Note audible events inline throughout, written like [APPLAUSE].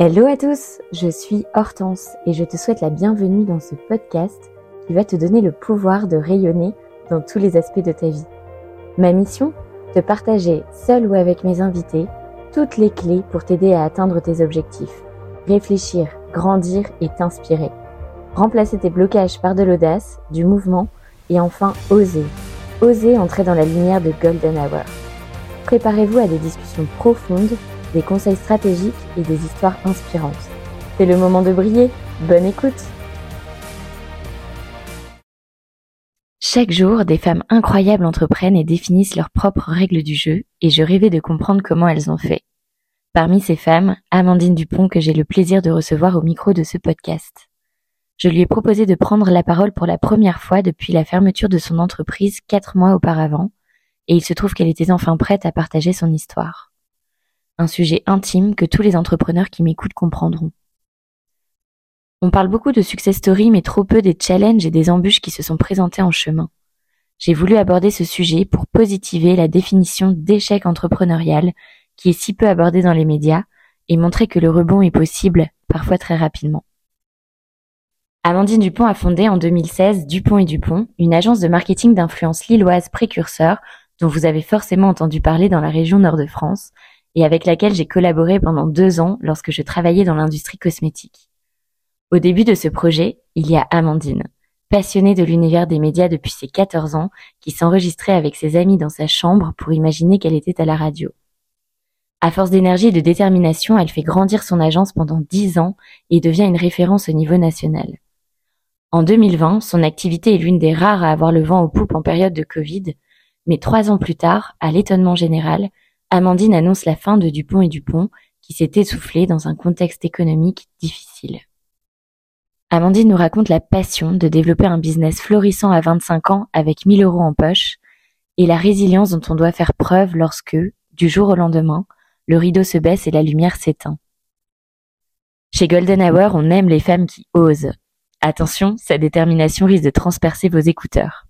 Hello à tous, je suis Hortense et je te souhaite la bienvenue dans ce podcast qui va te donner le pouvoir de rayonner dans tous les aspects de ta vie. Ma mission Te partager, seul ou avec mes invités, toutes les clés pour t'aider à atteindre tes objectifs, réfléchir, grandir et t'inspirer. Remplacer tes blocages par de l'audace, du mouvement et enfin oser. Oser entrer dans la lumière de Golden Hour. Préparez-vous à des discussions profondes des conseils stratégiques et des histoires inspirantes. C'est le moment de briller. Bonne écoute Chaque jour, des femmes incroyables entreprennent et définissent leurs propres règles du jeu, et je rêvais de comprendre comment elles ont fait. Parmi ces femmes, Amandine Dupont que j'ai le plaisir de recevoir au micro de ce podcast. Je lui ai proposé de prendre la parole pour la première fois depuis la fermeture de son entreprise quatre mois auparavant, et il se trouve qu'elle était enfin prête à partager son histoire un sujet intime que tous les entrepreneurs qui m'écoutent comprendront. On parle beaucoup de success story, mais trop peu des challenges et des embûches qui se sont présentés en chemin. J'ai voulu aborder ce sujet pour positiver la définition d'échec entrepreneurial qui est si peu abordée dans les médias et montrer que le rebond est possible, parfois très rapidement. Amandine Dupont a fondé en 2016 Dupont et Dupont, une agence de marketing d'influence lilloise précurseur dont vous avez forcément entendu parler dans la région nord de France et avec laquelle j'ai collaboré pendant deux ans lorsque je travaillais dans l'industrie cosmétique. Au début de ce projet, il y a Amandine, passionnée de l'univers des médias depuis ses 14 ans, qui s'enregistrait avec ses amis dans sa chambre pour imaginer qu'elle était à la radio. À force d'énergie et de détermination, elle fait grandir son agence pendant 10 ans et devient une référence au niveau national. En 2020, son activité est l'une des rares à avoir le vent aux poupes en période de Covid, mais trois ans plus tard, à l'étonnement général, Amandine annonce la fin de Dupont et Dupont, qui s'est essoufflé dans un contexte économique difficile. Amandine nous raconte la passion de développer un business florissant à 25 ans avec 1000 euros en poche et la résilience dont on doit faire preuve lorsque, du jour au lendemain, le rideau se baisse et la lumière s'éteint. Chez Golden Hour, on aime les femmes qui osent. Attention, sa détermination risque de transpercer vos écouteurs.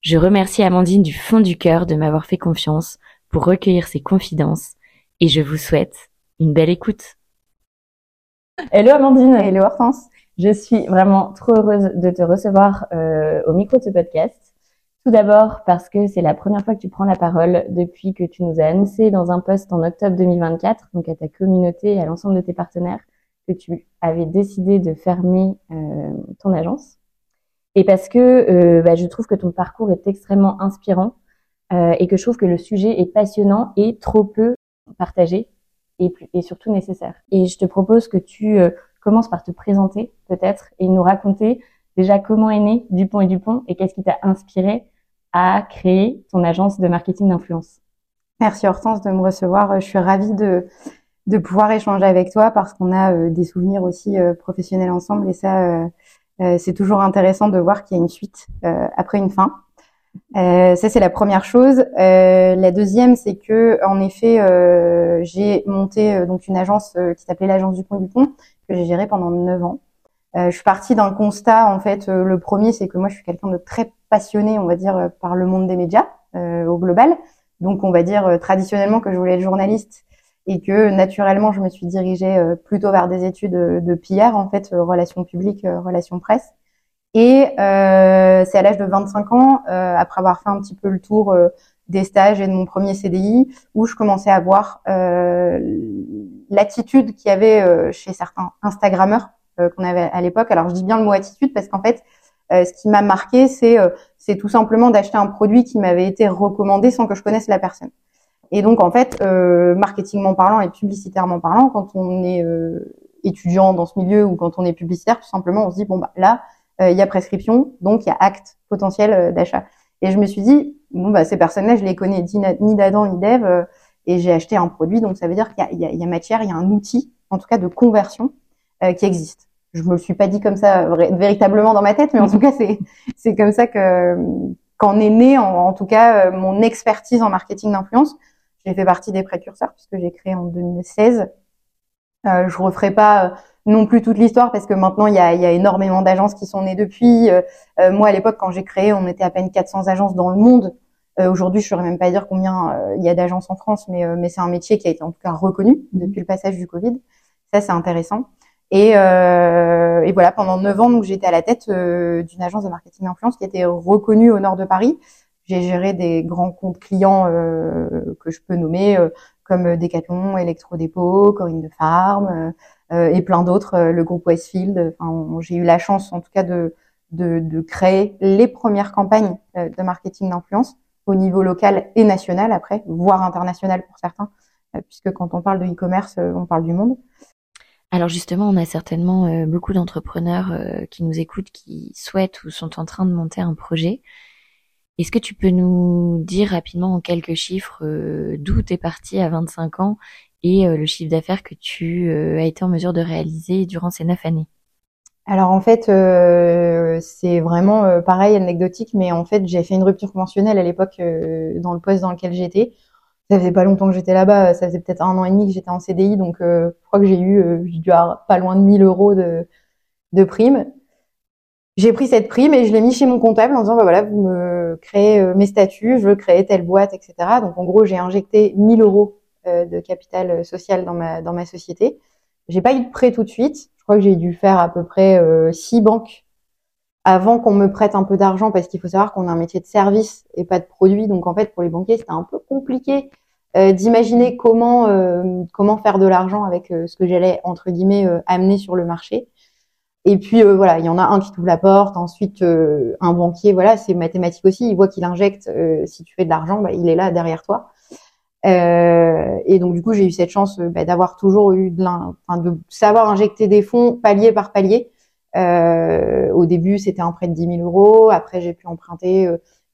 Je remercie Amandine du fond du cœur de m'avoir fait confiance pour recueillir ses confidences et je vous souhaite une belle écoute. Hello Amandine. Hello Hortense. Je suis vraiment trop heureuse de te recevoir euh, au micro de ce podcast. Tout d'abord parce que c'est la première fois que tu prends la parole depuis que tu nous as annoncé dans un post en octobre 2024, donc à ta communauté et à l'ensemble de tes partenaires, que tu avais décidé de fermer euh, ton agence. Et parce que euh, bah, je trouve que ton parcours est extrêmement inspirant euh, et que je trouve que le sujet est passionnant et trop peu partagé et, et surtout nécessaire. Et je te propose que tu euh, commences par te présenter peut-être et nous raconter déjà comment est né Dupont et Dupont et qu'est-ce qui t'a inspiré à créer ton agence de marketing d'influence. Merci Hortense de me recevoir. Je suis ravie de, de pouvoir échanger avec toi parce qu'on a euh, des souvenirs aussi professionnels ensemble et ça, c'est toujours intéressant de voir qu'il y a une suite après une fin. Euh, ça c'est la première chose. Euh, la deuxième, c'est que en effet, euh, j'ai monté euh, donc une agence euh, qui s'appelait l'agence du Pont du Pont que j'ai gérée pendant neuf ans. je suis partie d'un constat en fait. le premier, c'est que moi, je suis quelqu'un de très passionné, on va dire, par le monde des médias au global. Donc, on va dire traditionnellement que je voulais être journaliste et que naturellement, je me suis dirigée plutôt vers des études de PR, en fait, relations publiques, relations presse. Et euh, c'est à l'âge de 25 ans, euh, après avoir fait un petit peu le tour euh, des stages et de mon premier CDI, où je commençais à voir euh, l'attitude qu'il y avait euh, chez certains Instagrammeurs qu'on avait à l'époque. Alors je dis bien le mot attitude parce qu'en fait, ce qui m'a marqué, c'est c'est tout simplement d'acheter un produit qui m'avait été recommandé sans que je connaisse la personne. Et donc en fait, marketingment parlant et publicitairement parlant, quand on est étudiant dans ce milieu ou quand on est publicitaire, tout simplement, on se dit bon bah là euh, il y a prescription, donc il y a acte potentiel euh, d'achat. Et je me suis dit, bon, bah, ces personnes-là, je les connais ni d'Adam ni d'Ève, euh, et j'ai acheté un produit, donc ça veut dire qu'il y, y, y a, matière, il y a un outil, en tout cas de conversion, qui existe. Je me le suis pas dit comme ça véritablement dans ma tête, mais en tout cas, [LAUGHS] c'est comme ça que qu'en est né, en, en, tout cas, mon expertise en marketing d'influence. J'ai fait partie des précurseurs puisque j'ai créé en 2016. Euh, je referai pas non plus toute l'histoire parce que maintenant il y a, y a énormément d'agences qui sont nées depuis. Euh, euh, moi à l'époque quand j'ai créé, on était à peine 400 agences dans le monde. Euh, Aujourd'hui, je saurais même pas dire combien euh, il y a d'agences en France, mais, mais c'est un métier qui a été en tout cas reconnu depuis le passage du Covid. Ça, c'est intéressant. Et, euh, et, voilà, pendant neuf ans, donc j'étais à la tête euh, d'une agence de marketing d'influence qui était reconnue au nord de Paris. J'ai géré des grands comptes clients euh, que je peux nommer euh, comme Decathlon, Electrodépôt, Corinne de Farm euh, et plein d'autres, le groupe Westfield. Enfin, j'ai eu la chance, en tout cas, de, de, créer les premières campagnes de marketing d'influence au niveau local et national après, voire international pour certains, puisque quand on parle de e-commerce, on parle du monde. Alors justement, on a certainement euh, beaucoup d'entrepreneurs euh, qui nous écoutent, qui souhaitent ou sont en train de monter un projet. Est-ce que tu peux nous dire rapidement en quelques chiffres euh, d'où tu es parti à 25 ans et le chiffre d'affaires que tu as été en mesure de réaliser durant ces neuf années alors en fait, c'est vraiment pareil, anecdotique, mais en fait, j'ai fait une rupture conventionnelle à l'époque dans le poste dans lequel j'étais ça faisait pas longtemps que j'étais là-bas, ça faisait peut-être un an et demi que j'étais en CDI, donc euh, je crois que j'ai eu, euh, j'ai dû pas loin de 1000 euros de, de prime. J'ai pris cette prime et je l'ai mis chez mon comptable en disant, bah voilà, vous me créez euh, mes statuts, je veux créer telle boîte, etc. Donc en gros, j'ai injecté 1000 euros de capital social dans ma, dans ma société. J'ai pas eu de prêt tout de suite. Je crois que j'ai dû faire à peu près six banques avant qu'on me prête un peu d'argent parce qu'il faut savoir qu'on a un métier de service et pas de produit. Donc en fait, pour les banquiers, c'était un peu compliqué euh, d'imaginer comment euh, comment faire de l'argent avec euh, ce que j'allais entre guillemets amener sur le marché. Et puis voilà, il y en a un qui t'ouvre la porte, ensuite un banquier, voilà, c'est mathématique aussi. Il voit qu'il injecte, si tu fais de l'argent, bah, il est là derrière toi. Et donc du coup, j'ai eu cette chance bah, d'avoir toujours eu de, enfin, de savoir injecter des fonds palier par palier euh, au début, c'était un prêt de 10 000 euros. Après, j'ai pu emprunter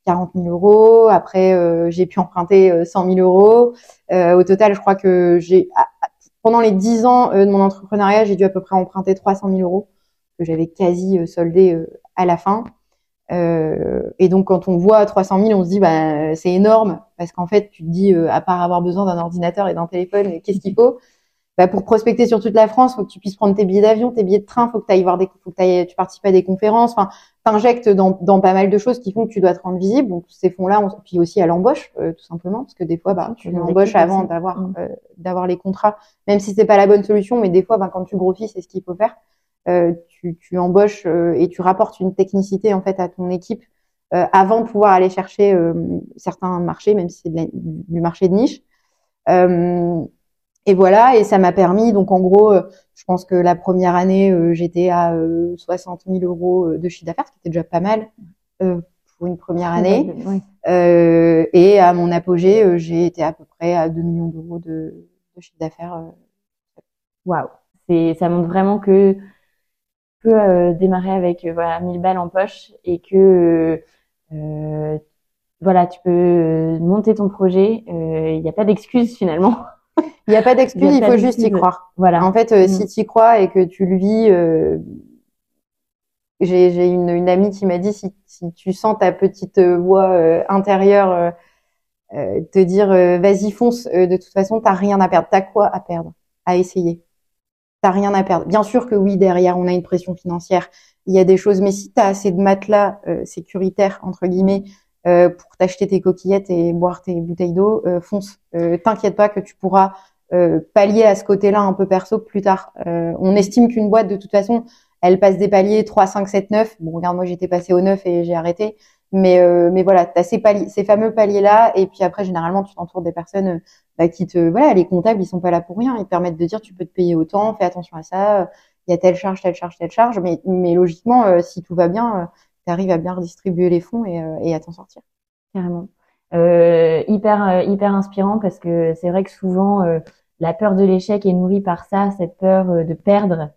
40 euh, 000 euros. Après, euh, j'ai pu emprunter 100 000 euros. au total, je crois que j'ai ah, ah, pendant les 10 ans de mon entrepreneuriat, j'ai dû à peu près emprunter 300 000 euros que j'avais quasi soldé à la fin. Euh, et donc quand on voit 300 000, on se dit bah c'est énorme parce qu'en fait tu te dis à part avoir besoin d'un ordinateur et d'un téléphone, qu'est-ce qu'il faut? Bah, pour prospecter sur toute la France, faut que tu puisses prendre tes billets d'avion, tes billets de train, faut que tu ailles voir des, faut que tu participes à des conférences. Enfin, t'injectes dans, dans pas mal de choses qui font que tu dois te rendre visible. Donc ces fonds-là, on, puis aussi à l'embauche, euh, tout simplement, parce que des fois, bah, tu embauches avant d'avoir mm. euh, d'avoir les contrats, même si c'est pas la bonne solution. Mais des fois, bah, quand tu grossis, c'est ce qu'il faut faire. Euh, tu, tu embauches et tu rapportes une technicité en fait à ton équipe avant de pouvoir aller chercher certains marchés, même si c'est du marché de niche. Et voilà, et ça m'a permis, donc en gros, euh, je pense que la première année, euh, j'étais à 60 euh, 000 euros de chiffre d'affaires, ce qui était déjà pas mal pour une première année. et à mon apogée, j'ai été à peu près à 2 millions d'euros de, de, chiffre d'affaires. Waouh, c'est ça montre vraiment que peux démarrer avec voilà 1000 balles en poche et que voilà, tu peux monter ton projet. Il n'y a pas d'excuse finalement. [LAUGHS] Il n'y a pas d'excuse, [LAUGHS] il, faut juste y croire. Voilà. En fait, euh, si mm. tu y crois et que tu le vis, euh, j'ai une, une, amie qui m'a dit si, si, tu sens ta petite voix euh, intérieure te dire vas-y fonce, de toute façon t'as rien à perdre. T'as quoi à perdre? À essayer. T'as rien à perdre. Bien sûr que oui, derrière on a une pression financière, il y a des choses, mais si t'as assez de matelas sécuritaires entre guillemets pour t'acheter tes coquillettes et boire tes bouteilles d'eau, fonce. T'inquiète pas que tu pourras euh, pallier à ce côté-là un peu perso plus tard. Euh, on estime qu'une boîte, de toute façon, elle passe des paliers 3, 5, 7, 9. Bon, regarde, moi j'étais passé au 9 et j'ai arrêté. Mais, euh, mais voilà, tu as ces, paliers, ces fameux paliers-là. Et puis après, généralement, tu t'entoures des personnes bah, qui te... Voilà, les comptables, ils sont pas là pour rien. Ils te permettent de dire, tu peux te payer autant, fais attention à ça. Il y a telle charge, telle charge, telle charge. Mais, mais logiquement, si tout va bien, tu arrives à bien redistribuer les fonds et, et à t'en sortir. Carrément. Euh, hyper hyper inspirant parce que c'est vrai que souvent la peur de l'échec est nourrie par ça, cette peur euh, de perdre.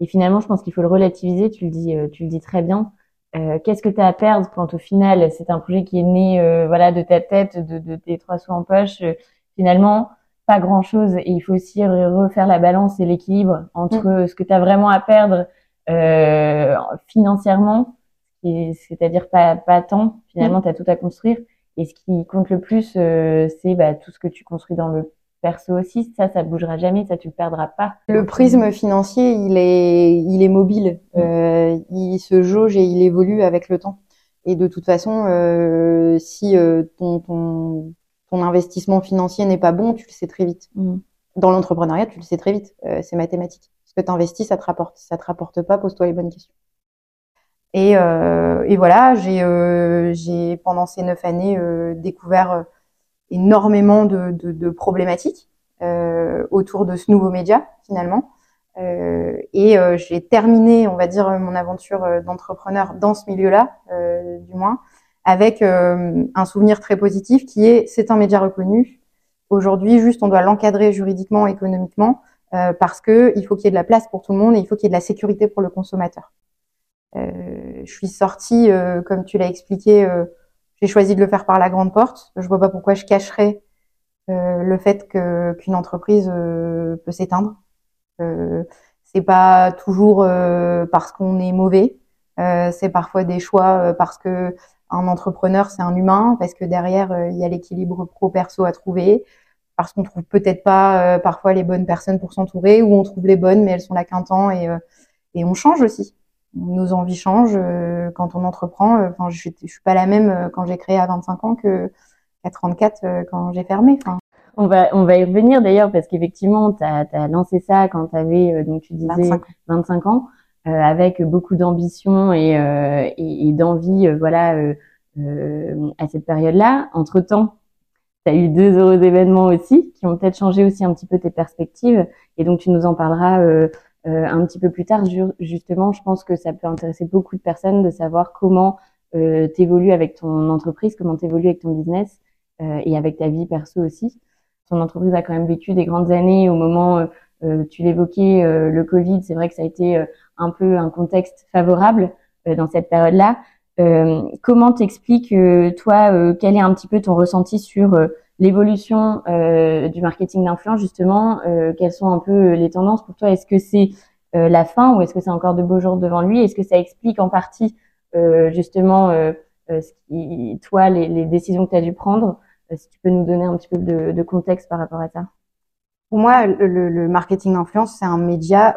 Et finalement, je pense qu'il faut le relativiser. Tu le dis, euh, tu le dis très bien. Euh, qu'est-ce que tu as à perdre quand au final c'est un projet qui est né, voilà, de ta tête, de, de tes trois sous en poche. finalement, pas grand chose. Et il faut aussi refaire la balance et l'équilibre entre mm. ce que tu as vraiment à perdre financièrement, c'est-à-dire pas, pas tant. Finalement, mm. tu as tout à construire. Et ce qui compte le plus, c'est bah, tout ce que tu construis dans le perso aussi, ça, ça bougera jamais, ça tu le perdras pas. Le prisme financier, il est, il est mobile, mm. euh, il se jauge et il évolue avec le temps. Et de toute façon, euh, si euh, ton, ton, ton investissement financier n'est pas bon, tu le sais très vite. Mm. Dans l'entrepreneuriat, tu le sais très vite, euh, c'est mathématique. que tu investis, ça te rapporte. Si ça te rapporte pas, pose-toi les bonnes questions. Et, euh, et voilà, j'ai euh, j'ai pendant ces neuf années euh, découvert énormément de, de, de problématiques autour de ce nouveau média finalement. et j'ai terminé, on va dire, mon aventure d'entrepreneur dans ce milieu-là, du moins, avec un souvenir très positif qui est c'est un média reconnu. Aujourd'hui, juste on doit l'encadrer juridiquement, économiquement, parce que il faut qu'il y ait de la place pour tout le monde et il faut qu'il y ait de la sécurité pour le consommateur. Euh, je suis sortie, euh, comme tu l'as expliqué, euh, j'ai choisi de le faire par la grande porte. Je vois pas pourquoi je cacherais le fait que qu'une entreprise peut s'éteindre. c'est pas toujours parce qu'on est mauvais. c'est parfois des choix parce que un entrepreneur c'est un humain, parce que derrière il y a l'équilibre pro perso à trouver, parce qu'on trouve peut-être pas parfois les bonnes personnes pour s'entourer, ou on trouve les bonnes mais elles sont là qu'un temps et et on change aussi nos envies changent euh, quand on entreprend. Euh, enfin, je, suis, je suis pas la même euh, quand j'ai créé à 25 ans que à 34 quand j'ai fermé. Enfin. On va, on va y revenir d'ailleurs parce qu'effectivement, tu as, lancé ça quand tu avais, donc tu disais 25 ans, avec beaucoup d'ambition et, et, et d'envie, voilà, à cette période-là. Entre-temps, tu as eu deux heureux événements aussi qui ont peut-être changé aussi un petit peu tes perspectives et donc tu nous en parleras euh, un petit peu plus tard, justement, je pense que ça peut intéresser beaucoup de personnes de savoir comment euh, t'évolues avec ton entreprise, comment t'évolues avec ton business euh, et avec ta vie perso aussi. Ton entreprise a quand même vécu des grandes années au moment, euh, tu l'évoquais, le Covid, c'est vrai que ça a été un peu un contexte favorable dans cette période-là. comment t'expliques, toi, quel est un petit peu ton ressenti sur l'évolution euh, du marketing d'influence, justement, euh, quelles sont un peu les tendances pour toi? Est-ce que c'est euh, la fin ou est-ce que c'est encore de beaux jours devant lui? Est-ce que ça explique en partie justement ce qui, toi les, les, décisions que tu as dû prendre? Si tu peux nous donner un petit peu de, de contexte par rapport à ça. Pour moi, le, le marketing d'influence, c'est un média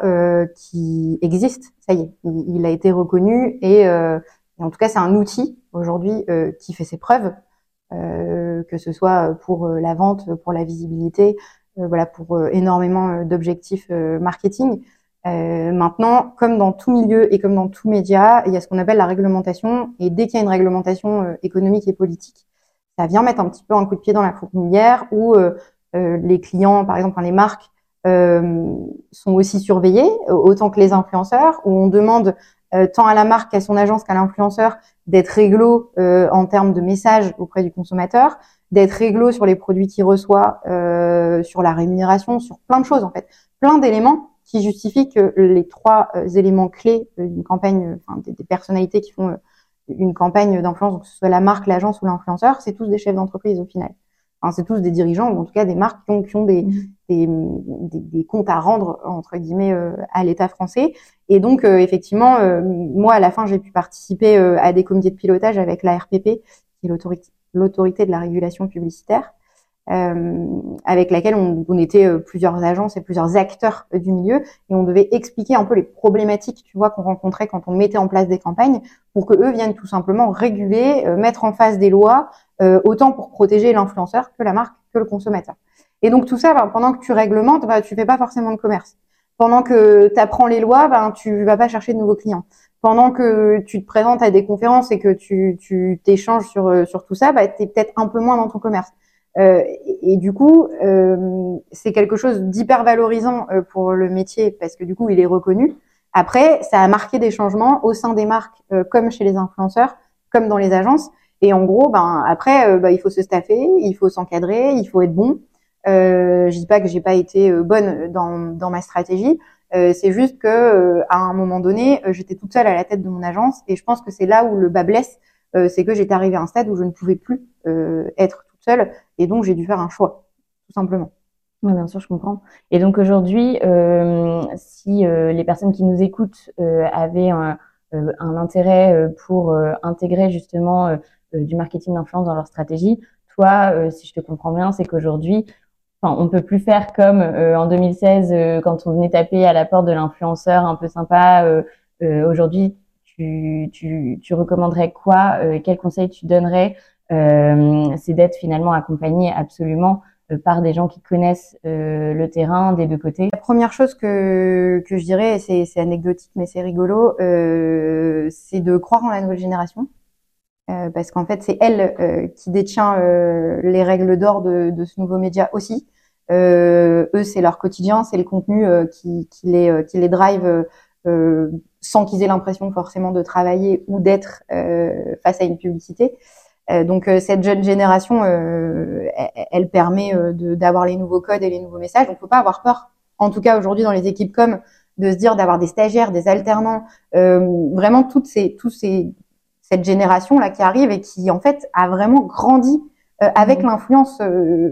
qui existe. Ça y est, il, il a été reconnu et, et en tout cas, c'est un outil aujourd'hui qui fait ses preuves. Euh, que ce soit pour euh, la vente, pour la visibilité, euh, voilà, pour énormément d'objectifs marketing. maintenant, comme dans tout milieu et comme dans tout média, il y a ce qu'on appelle la réglementation. Et dès qu'il y a une réglementation économique et politique, ça vient mettre un petit peu un coup de pied dans la fourmilière où les clients, par exemple, les marques, sont aussi surveillés autant que les influenceurs, où on demande tant à la marque qu'à son agence qu'à l'influenceur d'être réglo euh, en termes de messages auprès du consommateur, d'être réglo sur les produits qu'il reçoit, euh, sur la rémunération, sur plein de choses en fait, plein d'éléments qui justifient que les trois euh, éléments clés d'une campagne, enfin des, des, personnalités qui font une campagne d'influence, que ce soit la marque, l'agence ou l'influenceur, c'est tous des chefs d'entreprise au final. Enfin, c'est tous des dirigeants ou en tout cas des marques qui ont, qui ont des, des, des, des, comptes à rendre entre guillemets à l'État français. Et donc, euh, effectivement, euh, moi, à la fin, j'ai pu participer euh, à des comités de pilotage avec la RPP, qui est l'autorité de la régulation publicitaire, avec laquelle on, on était plusieurs agences et plusieurs acteurs du milieu, et on devait expliquer un peu les problématiques, tu vois, qu'on rencontrait quand on mettait en place des campagnes, pour que eux viennent tout simplement réguler, mettre en face des lois, autant pour protéger l'influenceur que la marque que le consommateur. Et donc tout ça, ben, pendant que tu réglementes, ben, tu fais pas forcément de commerce. Pendant que tu apprends les lois, ben tu vas pas chercher de nouveaux clients. Pendant que tu te présentes à des conférences et que tu tu t'échanges sur euh, sur tout ça, bah tu es peut-être un peu moins dans ton commerce. Euh, et, du coup, euh, c'est quelque chose d'hyper valorisant euh, pour le métier parce que du coup, il est reconnu. Après, ça a marqué des changements au sein des marques, euh, comme chez les influenceurs, comme dans les agences. Et en gros, ben après, bah, il faut se staffer, il faut s'encadrer, il faut être bon. Euh, je dis pas que j'ai pas été euh, bonne dans, dans ma stratégie. Euh, c'est juste que euh, à un moment donné, euh, j'étais toute seule à la tête de mon agence et je pense que c'est là où le bas blesse, c'est que j'étais arrivée à un stade où je ne pouvais plus être toute seule et donc j'ai dû faire un choix, tout simplement. Oui, bien sûr, je comprends. Et donc aujourd'hui, si les personnes qui nous écoutent avaient un, un intérêt pour intégrer justement du marketing d'influence dans leur stratégie, toi, si je te comprends bien, c'est qu'aujourd'hui, Enfin, on peut plus faire comme euh, en 2016 euh, quand on venait taper à la porte de l'influenceur un peu sympa. Euh, aujourd'hui, tu, tu, tu, recommanderais quoi Quel conseil tu donnerais C'est d'être finalement accompagné absolument par des gens qui connaissent le terrain des deux côtés La première chose que, que je dirais, c'est, c'est anecdotique mais c'est rigolo, c'est de croire en la nouvelle génération. parce qu'en fait, c'est elle qui détient les règles d'or de, de, ce nouveau média aussi. eux, c'est leur quotidien, c'est les contenus qui, qui, les, qui les drive sans qu'ils aient l'impression forcément de travailler ou d'être euh, face à une publicité. Euh, donc euh, cette jeune génération, elle, elle, permet d'avoir les nouveaux codes et les nouveaux messages. Donc faut pas avoir peur. En tout cas aujourd'hui dans les équipes comme de se dire d'avoir des stagiaires, des alternants, vraiment toutes ces, tous ces, cette génération là qui arrive et qui en fait a vraiment grandi avec mmh. l'influence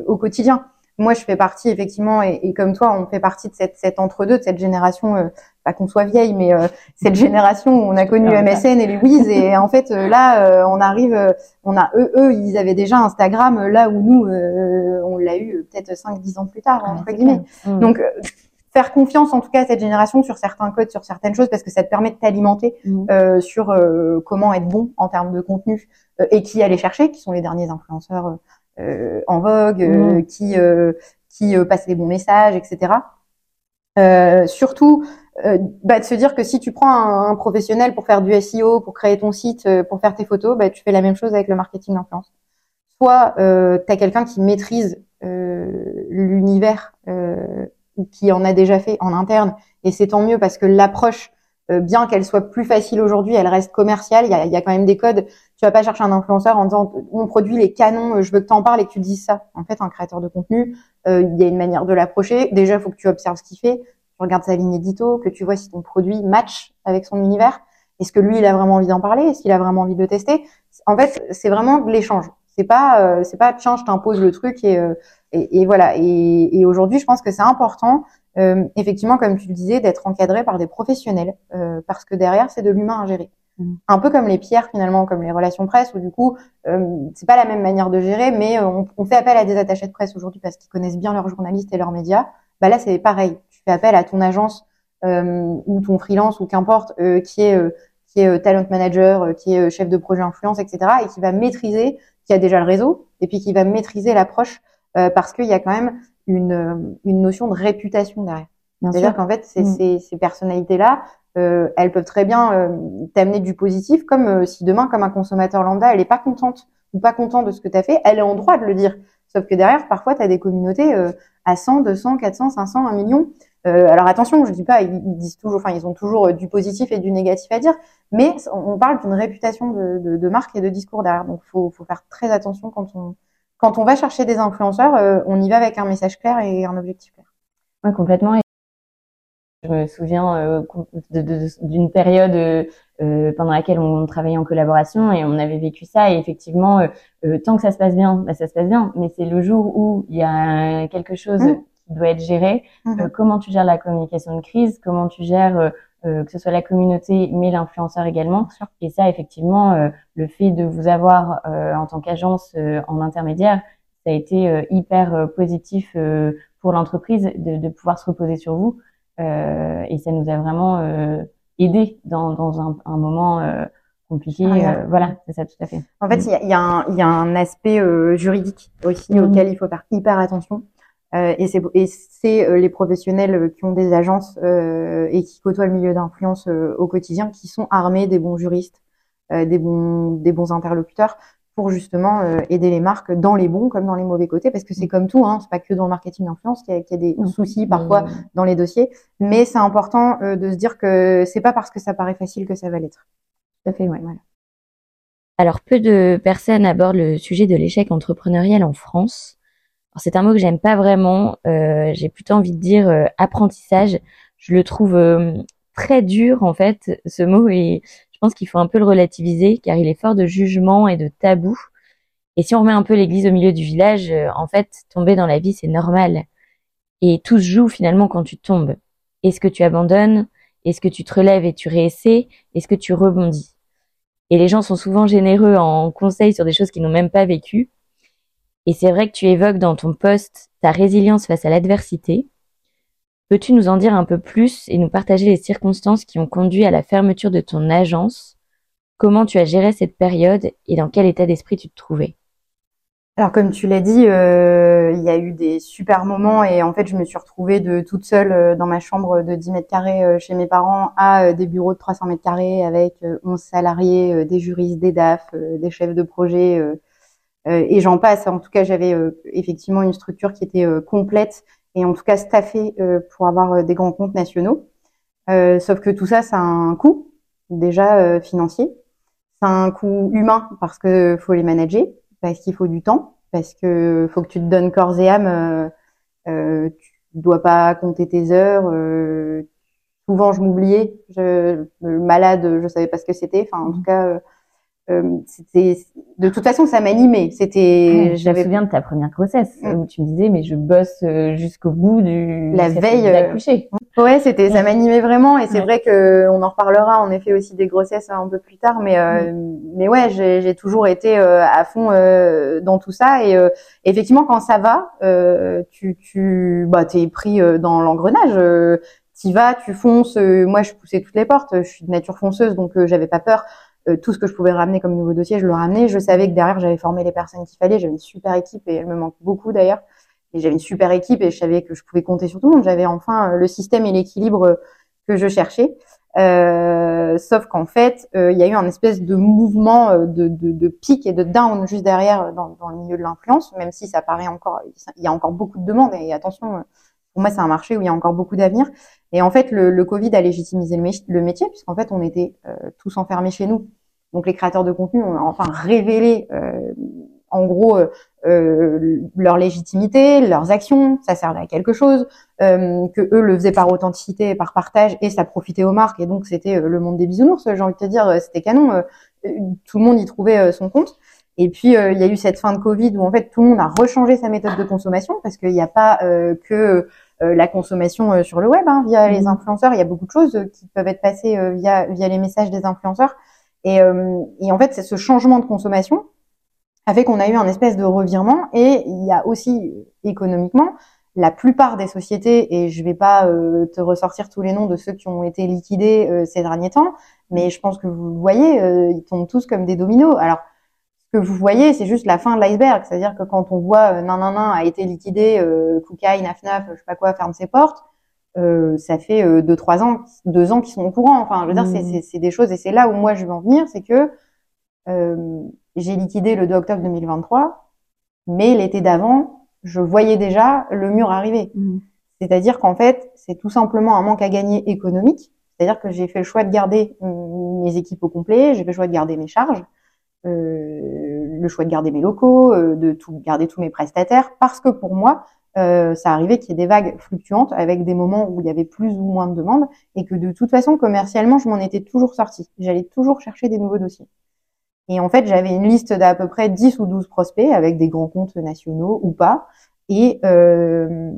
au quotidien moi, je fais partie effectivement, et, et, comme toi, on fait partie de cette, cette entre-deux, de cette génération, euh, pas qu'on soit vieille, mais euh, cette [LAUGHS] génération où on a connu MSN et Louise, et en fait euh, là, on arrive, on a eux, eux, ils avaient déjà Instagram, là où nous, on l'a eu peut-être 5-10 ans plus tard, entre guillemets. Mmh. Donc faire confiance en tout cas à cette génération sur certains codes, sur certaines choses, parce que ça te permet de t'alimenter mmh. sur comment être bon en termes de contenu et qui aller chercher, qui sont les derniers influenceurs euh, en vogue, euh, mmh. qui euh, qui passe les bons messages, etc. surtout, bah, de se dire que si tu prends un, professionnel pour faire du SEO, pour créer ton site, pour faire tes photos, bah, tu fais la même chose avec le marketing d'influence. Soit euh, tu as quelqu'un qui maîtrise l'univers ou qui en a déjà fait en interne, et c'est tant mieux parce que l'approche euh, bien qu'elle soit plus facile aujourd'hui, elle reste commerciale. Il y a, il y a quand même des codes. Tu vas pas chercher un influenceur en disant on produit les canons, euh, je veux que tu en parles et que tu dises ça. En fait, un créateur de contenu, euh, il y a une manière de l'approcher. Déjà, faut que tu observes ce qu'il fait, tu regardes sa ligne édito, que tu vois si ton produit match avec son univers. Est-ce que lui, il a vraiment envie d'en parler? Est-ce qu'il a vraiment envie de le tester? En fait, c'est vraiment de l'échange. C'est pas, c'est pas tiens, je t'impose le truc et, et, et voilà. Et, et aujourd'hui, je pense que c'est important euh, effectivement, comme tu le disais, d'être encadré par des professionnels, euh, parce que derrière, c'est de l'humain à gérer. Mmh. Un peu comme les pierres finalement, comme les relations presse, où du coup, euh, c'est pas la même manière de gérer, mais euh, on, fait appel à des attachés de presse aujourd'hui parce qu'ils connaissent bien leurs journalistes et leurs médias. Bah là, c'est pareil. Tu fais appel à ton agence ou ton freelance ou qu'importe, qui est qui est talent manager, qui est chef de projet influence, etc., et qui va maîtriser, qui a déjà le réseau, et puis qui va maîtriser l'approche, parce qu'il y a quand même une, une notion de réputation derrière. C'est-à-dire qu'en fait, ces, mm. ces, ces personnalités-là, euh, elles peuvent très bien euh, t'amener du positif, comme euh, si demain, comme un consommateur lambda, elle est pas contente ou pas content de ce que tu as fait, elle est en droit de le dire. Sauf que derrière, parfois, tu as des communautés euh, à 100, 200, 400, 500, 1 million. alors attention, je dis pas, ils, disent toujours, enfin, ils ont toujours du positif et du négatif à dire, mais on, parle d'une réputation de, de, de, marque et de discours derrière. Donc, faut, faut faire très attention quand on quand on va chercher des influenceurs, euh, on y va avec un message clair et un objectif clair. Oui, complètement. Je me souviens euh, d'une période euh, pendant laquelle on travaillait en collaboration et on avait vécu ça. Et effectivement, tant que ça se passe bien, bah, ça se passe bien. Mais c'est le jour où il y a quelque chose mmh. qui doit être géré. Mmh. comment tu gères la communication de crise? Comment tu gères euh, que ce soit la communauté, mais l'influenceur également. Et ça, effectivement, euh, le fait de vous avoir euh, en tant qu'agence en intermédiaire, ça a été hyper positif pour l'entreprise de, de, pouvoir se reposer sur vous. et ça nous a vraiment aidé dans, dans un, un moment compliqué. voilà, c'est ça tout à fait. En fait, il y a, y, a y a, un aspect juridique aussi mmh. auquel il faut faire hyper attention. Euh, et c'est euh, les professionnels euh, qui ont des agences et qui côtoient le milieu d'influence au quotidien qui sont armés des bons juristes, des bons des bons interlocuteurs pour justement aider les marques dans les bons comme dans les mauvais côtés parce que c'est comme tout hein, c'est pas que dans le marketing d'influence qu'il y, y, a des soucis parfois dans les dossiers. Mais c'est important de se dire que c'est pas parce que ça paraît facile que ça va l'être. Tout à fait ouais voilà. Alors peu de personnes abordent le sujet de l'échec entrepreneurial en France c'est un mot que j'aime pas vraiment. Euh, j'ai plutôt envie de dire euh, apprentissage. Je le trouve euh, très dur en fait ce mot et je pense qu'il faut un peu le relativiser car il est fort de jugement et de tabou. Et si on remet un peu l'église au milieu du village, en fait, tomber dans la vie c'est normal. Et tout se joue finalement quand tu tombes. Est-ce que tu abandonnes? Est-ce que tu te relèves et tu réessais? Est-ce que tu rebondis? Et les gens sont souvent généreux en conseils sur des choses qu'ils n'ont même pas vécues. Et c'est vrai que tu évoques dans ton poste ta résilience face à l'adversité. Peux-tu nous en dire un peu plus et nous partager les circonstances qui ont conduit à la fermeture de ton agence? Comment tu as géré cette période et dans quel état d'esprit tu te trouvais? Alors comme tu l'as dit, euh, il y a eu des super moments et en fait je me suis retrouvée de toute seule euh, dans ma chambre de 10 mètres carrés euh, chez mes parents à des bureaux de 300 mètres carrés avec 11 salariés, des juristes, des DAF, des chefs de projet et j'en passe. En tout cas j'avais effectivement une structure qui était complète et en tout cas staffée pour avoir des grands comptes nationaux. sauf que tout ça, ça a un coût déjà financier, ça a un coût humain parce que faut les manager parce qu'il faut du temps, parce que faut que tu te donnes corps et âme. Euh, euh, tu dois pas compter tes heures. Euh, souvent, je m'oubliais. Je, malade, je savais pas ce que c'était. Enfin, en tout cas, euh, c'était de toute façon ça m'animait. C'était. je me souviens de ta première grossesse mm. où tu me disais mais je bosse jusqu'au bout du la veille d'accoucher. Ouais, c'était, ça m'animait vraiment, et c'est vrai que on en reparlera en effet aussi des grossesses un peu plus tard, mais euh, mais ouais, j'ai toujours été euh, à fond euh, dans tout ça, et effectivement quand ça va, tu tu bah t'es pris dans l'engrenage, t'y vas, tu fonces. moi, je poussais toutes les portes, je suis de nature fonceuse, donc j'avais pas peur. Tout ce que je pouvais ramener comme nouveau dossier, je le ramenais. Je savais que derrière, j'avais formé les personnes qu'il fallait. J'avais une super équipe et elle me manque beaucoup d'ailleurs et j'avais une super équipe et je savais que je pouvais compter sur tout le monde. J'avais enfin euh, le système et l'équilibre euh, que je cherchais. Euh, sauf qu'en fait, euh, il y a eu un espèce de mouvement de, de, de, pic et de down juste derrière dans, dans le milieu de l'influence, même si ça paraît encore, il y a encore beaucoup de demandes. Et attention, pour moi, c'est un marché où il y a encore beaucoup d'avenir. Et en fait, le, Covid a légitimisé le, le métier, puisqu'en fait, on était tous enfermés chez nous. Donc, les créateurs de contenu ont enfin révélé en gros euh, euh, leur légitimité, leurs actions, ça servait à quelque chose, euh, que eux le faisaient par authenticité, par partage, et ça profitait aux marques, et donc c'était le monde des bisounours, j'ai envie de te dire, c'était canon, tout le monde y trouvait son compte. Et puis il y a eu cette fin de Covid où en fait tout le monde a rechangé sa méthode de consommation parce qu'il n'y a pas que la consommation sur le web hein, via les mmh. influenceurs, il y a beaucoup de choses qui peuvent être passées via via les messages des influenceurs. Et, et en fait c'est ce changement de consommation a fait qu'on a eu un espèce de revirement et il y a aussi économiquement la plupart des sociétés et je vais pas euh, te ressortir tous les noms de ceux qui ont été liquidés euh, ces derniers temps, mais je pense que vous le voyez, euh, ils tombent tous comme des dominos. Alors que vous voyez, c'est juste la fin de l'iceberg, c'est-à-dire que quand on voit euh, nan nan nan a été liquidé, euh, Kukai, Nafnaf, je sais pas quoi, ferme ses portes, ça fait deux trois ans, deux ans qu'ils sont au courant. Enfin, je veux dire, mmh. c'est des choses et c'est là où moi je veux en venir, c'est que j'ai liquidé le 2 octobre 2023, mais l'été d'avant, je voyais déjà le mur arriver. Mmh. C'est-à-dire qu'en fait, c'est tout simplement un manque à gagner économique. C'est-à-dire que j'ai fait le choix de garder mes équipes au complet, j'ai fait le choix de garder mes charges, euh, le choix de garder mes locaux, euh, de tout garder tous mes prestataires, parce que pour moi, euh, ça arrivait qu'il y ait des vagues fluctuantes avec des moments où il y avait plus ou moins de demandes et que de toute façon commercialement je m'en étais toujours sortie. J'allais toujours chercher des nouveaux dossiers. Et en fait, j'avais une liste d'à peu près 10 ou 12 prospects avec des grands comptes nationaux ou pas. Et euh,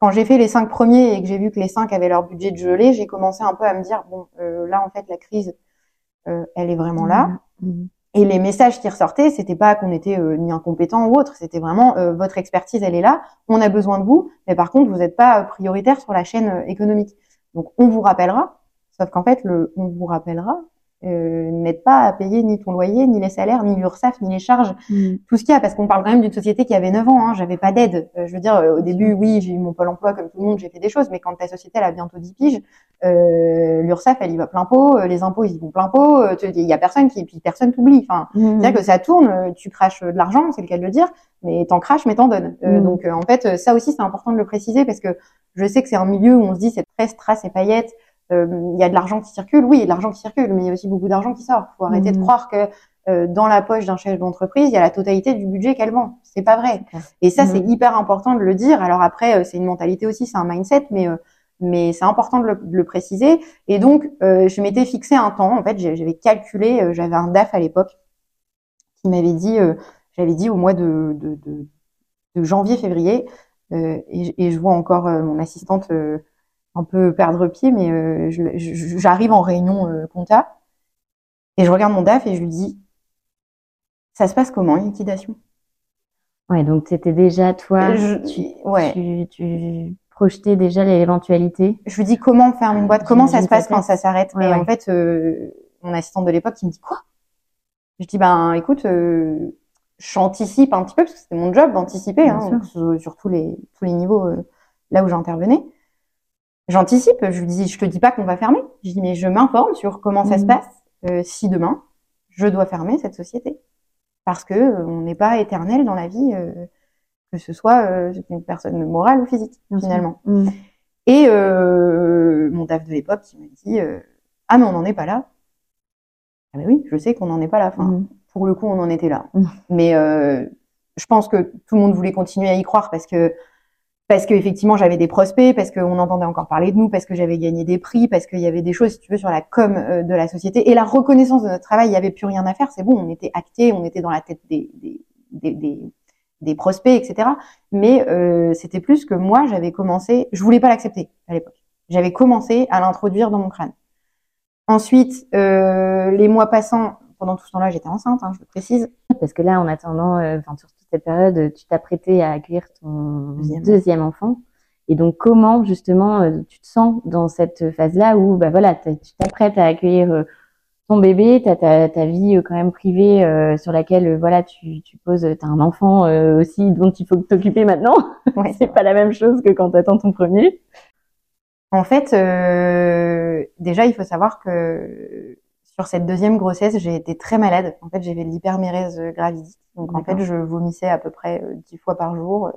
quand j'ai fait les cinq premiers et que j'ai vu que les cinq avaient leur budget de gelée, j'ai commencé un peu à me dire bon, euh, là en fait la crise, euh, elle est vraiment là. Mmh. Et les messages qui ressortaient, c'était pas qu'on était euh, ni incompétent ou autre, c'était vraiment euh, votre expertise, elle est là, on a besoin de vous, mais par contre vous n'êtes pas prioritaire sur la chaîne économique. Donc on vous rappellera, sauf qu'en fait le on vous rappellera, euh, n'aide pas à payer ni ton loyer, ni les salaires, ni l'URSSAF, ni les charges, mm. tout ce qu'il y a, parce qu'on parle quand même d'une société qui avait 9 ans, hein, j'avais pas d'aide. Euh, je veux dire, euh, au début, oui, j'ai eu mon pôle emploi comme tout le monde, j'ai fait des choses, mais quand ta société elle a bientôt 10 piges, euh, l'URSSAF elle y va plein pot, euh, les impôts ils y vont plein pot, il y a personne qui, puis personne t'oublie. Enfin, mm. c'est-à-dire que ça tourne, tu craches de l'argent, c'est le cas de le dire, mais t'en craches, mais t'en donnes. Mm. Donc en fait, ça aussi c'est important de le préciser parce que je sais que c'est un milieu où on se dit c'est très strass et paillettes euh, il y a de l'argent qui circule, oui, il y a de l'argent qui circule, mais il y a aussi beaucoup d'argent qui sort. Il faut arrêter de mmh. croire que euh, dans la poche d'un chef d'entreprise, il y a la totalité du budget qu'elle vend. C'est pas vrai. Et ça, c'est mmh. hyper important de le dire. Alors après, euh, c'est une mentalité aussi, c'est un mindset, mais mais c'est important de le, préciser. Et donc, je m'étais fixé un temps. En fait, j'avais calculé. J'avais un DAF à l'époque qui m'avait dit, j'avais dit au mois de, de, de, de janvier-février, et, et, je vois encore mon assistante un peu perdre pied, mais euh, j'arrive en réunion euh, compta et je regarde mon DAF et je lui dis ça se passe comment une liquidation? Ouais, donc c'était déjà toi, tu, ouais. tu, projetais déjà l'éventualité. Je lui dis comment faire une boîte, comment ça se passe quand ça s'arrête? et en fait, euh, mon assistante de l'époque qui me dit quoi? Je dis ben écoute, j'anticipe un petit peu parce que c'était mon job d'anticiper hein, sur tous les tous les niveaux euh, là où j'intervenais. J'anticipe, je lui dis, je te dis pas qu'on va fermer. Je dis, mais je m'informe sur comment ça se mmh. passe euh, si demain je dois fermer cette société parce que euh, on n'est pas éternel dans la vie, que ce soit une personne morale ou physique finalement. Mmh. Et mon DAF de l'époque qui me dit, ah mais on n'en est pas là. Ah mais oui, je sais qu'on n'en est pas là. Enfin, mmh pour le coup, on en était là. Mmh. Mais euh, je pense que tout le monde voulait continuer à y croire parce que parce que effectivement j'avais des prospects, parce qu'on entendait encore parler de nous, parce que j'avais gagné des prix, parce qu'il y avait des choses, si tu veux, sur la com euh, de la société et la reconnaissance de notre travail. Il y avait plus rien à faire. C'est bon, on était acté, on était dans la tête des des, des, des, prospects, etc. Mais euh, c'était plus que moi, j'avais commencé. Je voulais pas l'accepter à l'époque. J'avais commencé à l'introduire dans mon crâne. Ensuite, euh, les mois passant, pendant tout ce temps-là, j'étais enceinte, hein, je le précise. Parce que là, en attendant, euh, enfin sur toute cette période, tu t'apprêtais à accueillir ton deuxième, enfant. Et donc, comment justement euh, tu te sens dans cette phase-là où, bah voilà, tu t'apprêtes à accueillir euh, ton bébé, t'as ta, ta vie quand même privée sur laquelle, voilà, tu, tu poses, t'as un enfant aussi dont il faut t'occuper maintenant. [LAUGHS] Ouais, c'est pas la même chose que quand t'attends ton premier. En fait, déjà, il faut savoir que sur cette deuxième grossesse, j'ai été très malade. En fait, j'avais l'hypermérèse gravidique. Donc, en fait, je vomissais à peu près euh, dix fois par jour.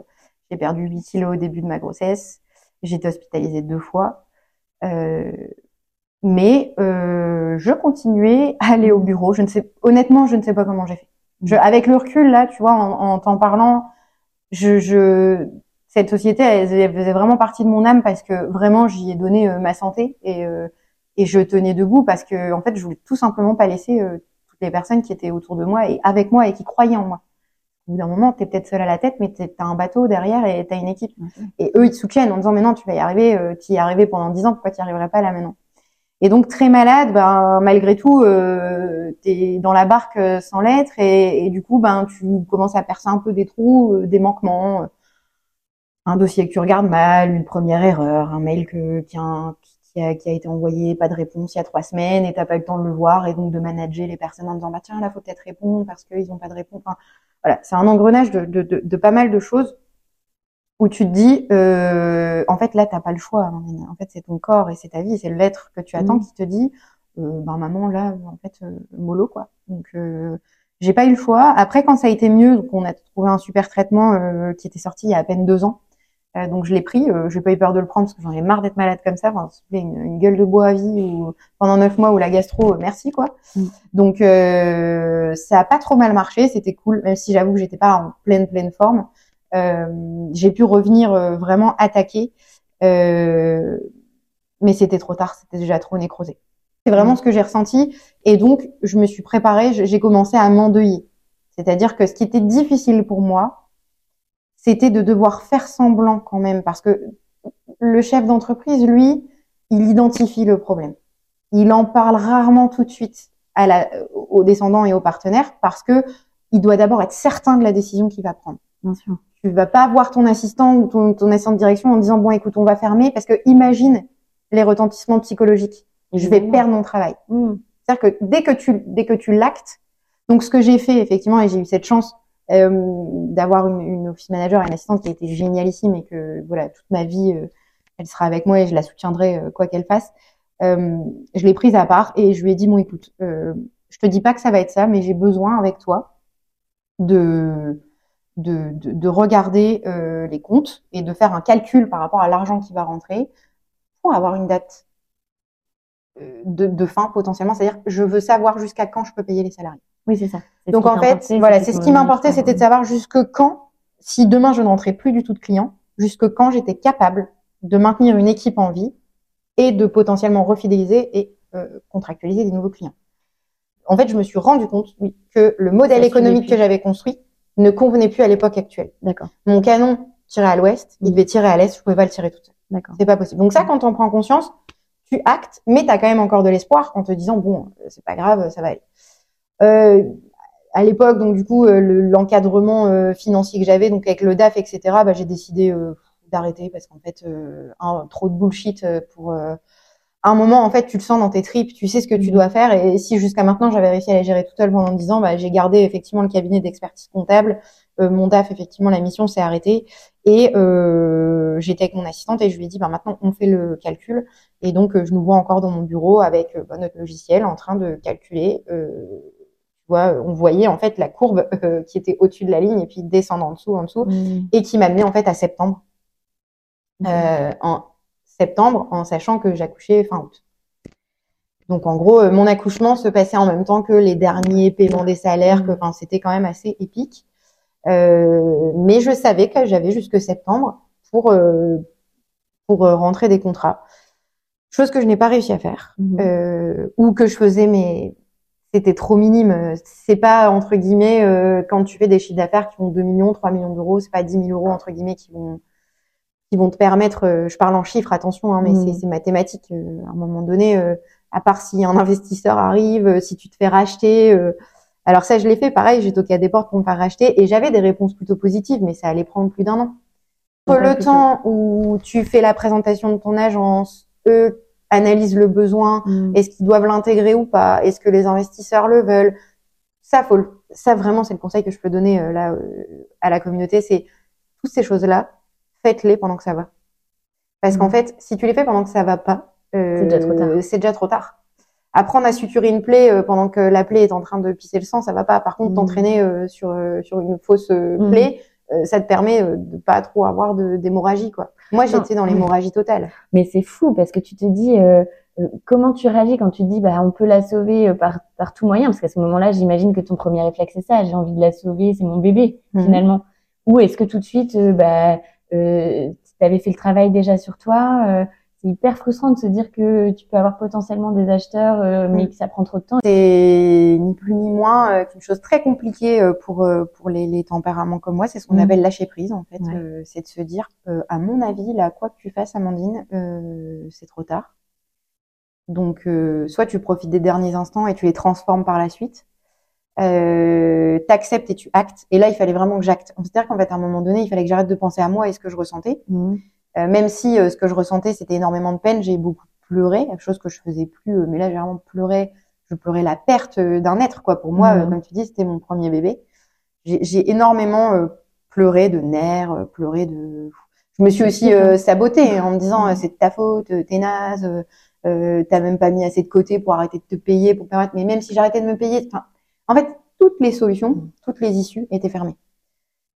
J'ai perdu 8 kilos au début de ma grossesse. J'ai été hospitalisée deux fois. Euh, mais euh, je continuais à aller au bureau. Je ne sais, honnêtement, je ne sais pas comment j'ai fait. Je, avec le recul, là, tu vois, en t'en parlant, je, je, cette société, elle, elle, faisait vraiment partie de mon âme parce que vraiment, j'y ai donné euh, ma santé et euh, et je tenais debout parce que en fait je voulais tout simplement pas laisser euh, toutes les personnes qui étaient autour de moi et avec moi et qui croyaient en moi. Au bout d'un moment, t'es peut-être seul à la tête, mais t'as un bateau derrière et t'as une équipe. Et eux, ils te soutiennent en disant mais non, tu vas y arriver, euh, tu y es arrivé pendant dix ans, pourquoi tu y arriverais pas là maintenant? Et donc très malade, ben malgré tout, euh, t'es dans la barque euh, sans lettres et, et, du coup, ben tu commences à percer un peu des trous, des manquements un dossier que tu regardes mal, une première erreur, un mail que, qui, a, qui a, qui a été envoyé, pas de réponse il y a trois semaines et t'as pas eu le temps de le voir et donc de manager les personnes en disant bah tiens là faut peut-être répondre parce qu'ils ont pas de réponse. Enfin, voilà, c'est un engrenage de, de, de, de, pas mal de choses où tu te dis euh, en fait là t'as pas le choix. En fait c'est ton corps et c'est ta vie, c'est l'être que tu attends mmh. qui te dit euh, ben maman là en fait euh, mollo quoi. Donc euh, j'ai pas eu le choix. Après quand ça a été mieux, donc on a trouvé un super traitement euh, qui était sorti il y a à peine deux ans euh, donc je l'ai pris, euh, j'ai pas eu peur de le prendre parce que j'en ai marre d'être malade comme ça. Enfin, une, une gueule de bois à vie ou pendant neuf mois ou la gastro, euh, merci quoi. Mm. Donc euh, ça a pas trop mal marché, c'était cool, même si j'avoue que j'étais pas en pleine pleine forme. j'ai pu revenir vraiment attaquer, mais c'était trop tard, c'était déjà trop nécrosé. C'est vraiment mm. ce que j'ai ressenti et donc je me suis préparée, j'ai commencé à m'endeuiller. C'est-à-dire que ce qui était difficile pour moi, c'était de devoir faire semblant quand même, parce que le chef d'entreprise, lui, il identifie le problème. Il en parle rarement tout de suite à la, aux descendants et aux partenaires, parce que il doit d'abord être certain de la décision qu'il va prendre. Bien sûr. Tu vas pas voir ton assistant ou ton, ton assistant de direction en disant bon écoute on va fermer parce que imagine les retentissements psychologiques. Je vais perdre mon travail. Mmh. C'est-à-dire que dès que tu dès que tu l'actes, donc ce que j'ai fait effectivement et j'ai eu cette chance d'avoir une, une, office manager et une assistante qui a été génialissime et que voilà toute ma vie euh, elle sera avec moi et je la soutiendrai euh, quoi qu'elle fasse. je l'ai prise à part et je lui ai dit bon écoute, je te dis pas que ça va être ça, mais j'ai besoin avec toi de de, de, de regarder les comptes et de faire un calcul par rapport à l'argent qui va rentrer pour avoir une date de, de fin potentiellement. C'est-à-dire, je veux savoir jusqu'à quand je peux payer les salariés. Oui, c'est ça. Donc en fait, voilà, c'est ce qui m'importait, c'était de savoir jusque quand, si demain je ne rentrais plus du tout de clients, jusque quand j'étais capable de maintenir une équipe en vie et de potentiellement refidéliser et euh, contractualiser des nouveaux clients. En fait, je me suis rendu compte oui, que le modèle économique que j'avais construit ne convenait plus à l'époque actuelle. D'accord. Mon canon tirait à l'ouest, il devait tirer à l'est, je pouvais pas le tirer tout seul. D'accord. C'est pas possible. Donc ça, quand on prend conscience, tu actes, mais tu as quand même encore de l'espoir en te disant bon, c'est pas grave, ça va aller. Euh, à l'époque, donc du coup, euh, l'encadrement euh, financier que j'avais, donc avec le DAF, etc., bah, j'ai décidé d'arrêter parce qu'en fait, un, trop de bullshit pour à un moment, en fait, tu le sens dans tes tripes, tu sais ce que tu mm. dois faire. Et si jusqu'à maintenant, j'avais réussi à la gérer toute seule pendant dix ans, bah, j'ai gardé effectivement le cabinet d'expertise comptable. Euh, mon DAF, effectivement, la mission s'est arrêtée. Et euh, j'étais avec mon assistante et je lui ai dit, bah, maintenant, on fait le calcul. Et donc, euh, je nous vois encore dans mon bureau avec bah, notre logiciel en train de calculer. On voyait en fait la courbe [LAUGHS] qui était au-dessus de la ligne et puis descendre en dessous, en dessous, mm. et qui m'amenait en fait à septembre. en, septembre en sachant que j'accouchais fin août. Donc en gros, euh, mon accouchement se passait en même temps que les derniers paiements des salaires, que enfin c'était quand même assez épique. Euh, mais je savais que j'avais jusque septembre pour euh, pour rentrer des contrats. Chose que je n'ai pas réussi à faire mhm. ou que je faisais mais c'était trop minime. C'est pas entre guillemets quand tu fais des chiffres d'affaires qui vont 2 millions, 3 millions d'euros, c'est pas 10 000 euros entre guillemets qui vont qui vont te permettre, euh, je parle en chiffres, attention, hein, mais c'est mathématique. Euh, à un moment donné, euh, à part si un investisseur arrive, si tu te fais racheter. alors ça, je l'ai fait, pareil, j'ai toqué à des portes pour me faire racheter et j'avais des réponses plutôt positives, mais ça allait prendre plus d'un an. le temps où tu fais la présentation de ton agence, eux analysent le besoin, mm. est-ce qu'ils doivent l'intégrer ou pas, est-ce que les investisseurs le veulent, ça faut, ça vraiment c'est le conseil que je peux donner là à la communauté, c'est toutes ces choses-là, faites-les pendant que ça va. Parce qu'en mm. fait, si tu les fais pendant que ça va pas, euh, c'est déjà, trop tard. Apprendre à suturer une plaie euh, pendant que la plaie est en train de pisser le sang, ça va pas. Par contre, mm. t'entraîner euh, sur sur une fausse plaie, ça te permet de pas trop avoir d'hémorragie quoi. Moi, j'étais dans l'hémorragie totale. Mais c'est fou parce que tu te dis comment tu réagis quand tu te dis bah on peut la sauver par par tout moyen parce qu'à ce moment-là, j'imagine que ton premier réflexe c'est ça, j'ai envie de la sauver, c'est mon bébé finalement. Ou est-ce que tout de suite bah euh, tu avais fait le travail déjà sur toi. Euh, c'est hyper frustrant de se dire que tu peux avoir potentiellement des acheteurs, euh, mais mm. que ça prend trop de temps. C'est ni plus ni moins euh, qu'une chose très compliquée pour pour les, les tempéraments comme moi. C'est ce qu'on mm. appelle lâcher prise en fait. c'est de se dire, à mon avis, là, quoi que tu fasses, Amandine, c'est trop tard. Donc, soit tu profites des derniers instants et tu les transformes par la suite, euh, t'acceptes et tu actes. Et là, il fallait vraiment que j'acte. C'est-à-dire qu'en fait, à un moment donné, il fallait que j'arrête de penser à moi et ce que je ressentais. Mmh. Euh, même si euh, ce que je ressentais, c'était énormément de peine, j'ai beaucoup pleuré, chose que je faisais plus. Euh, mais là, j'ai vraiment pleuré. Je pleurais la perte d'un être, quoi. Pour moi, mmh. comme tu dis, c'était mon premier bébé. J'ai énormément pleuré de nerfs, pleuré de. Je me suis aussi sabotée en me disant mmh. c'est de ta faute, t'es naze, t'as même pas mis assez de côté pour arrêter de te payer, pour permettre. Mais même si j'arrêtais de me payer, enfin en fait, toutes les solutions, mm. toutes les issues étaient fermées.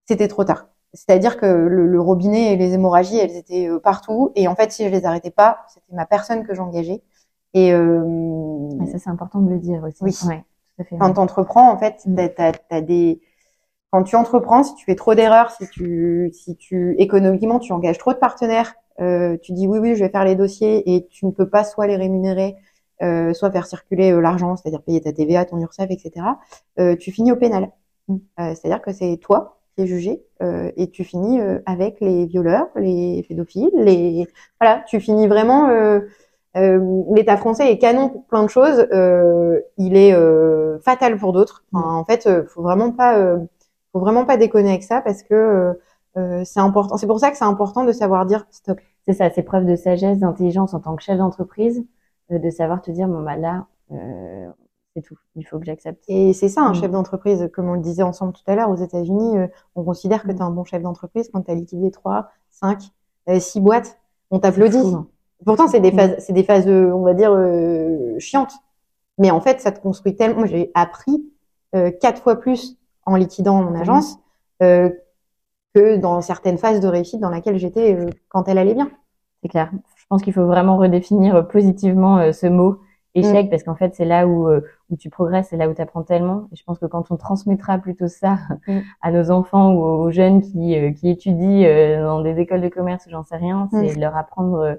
C'était trop tard. C'est-à-dire que le, robinet et les hémorragies, elles étaient euh, partout. Et en fait, si je les arrêtais pas, c'était ma personne que j'engageais. Et, euh, ça, c'est important de le dire aussi. Oui. tout à fait, Quand tu entreprends, en fait, t'as, as, des... Quand tu entreprends, si tu fais trop d'erreurs, si tu, si tu économiquement tu engages trop de partenaires, euh, tu dis oui oui, je vais faire les dossiers et tu ne peux pas soit les rémunérer, euh, soit faire circuler euh, l'argent, c'est-à-dire payer ta TVA, ton URSSAF, etc., euh, tu finis au pénal. Mm. c'est-à-dire que c'est toi es jugé et tu finis avec les violeurs, les pédophiles, les voilà, tu finis vraiment. L'État français est canon pour plein de choses. il est fatal pour d'autres. Mm. en fait, faut vraiment pas, faut vraiment pas déconner avec ça parce que c'est important. C'est pour ça que c'est important de savoir dire stop. C'est ça, c'est preuve de sagesse, d'intelligence en tant que chef d'entreprise de savoir te dire bon bah là euh, c'est tout, il faut que j'accepte. Et c'est ça un mm. chef d'entreprise, comme on le disait ensemble tout à l'heure, aux États-Unis, euh, on considère que mm. tu es un bon chef d'entreprise quand tu as liquidé 3, 5, 6 boîtes, on t'applaudit. Hein. Pourtant c'est des mm. phases c'est des phases euh, on va dire chiantes. Mais en fait, ça te construit tellement moi j'ai appris quatre fois plus en liquidant mon agence que dans certaines phases de réussite dans laquelle j'étais quand elle allait bien. C'est clair. Je pense qu'il faut vraiment redéfinir euh, positivement euh, ce mot échec mm. parce qu'en fait c'est là où euh, où tu progresses, c'est là où tu apprends tellement. Et je pense que quand on transmettra plutôt ça mm. [LAUGHS] à nos enfants ou aux jeunes qui qui étudient dans des écoles de commerce, j'en sais rien, c'est mm. leur apprendre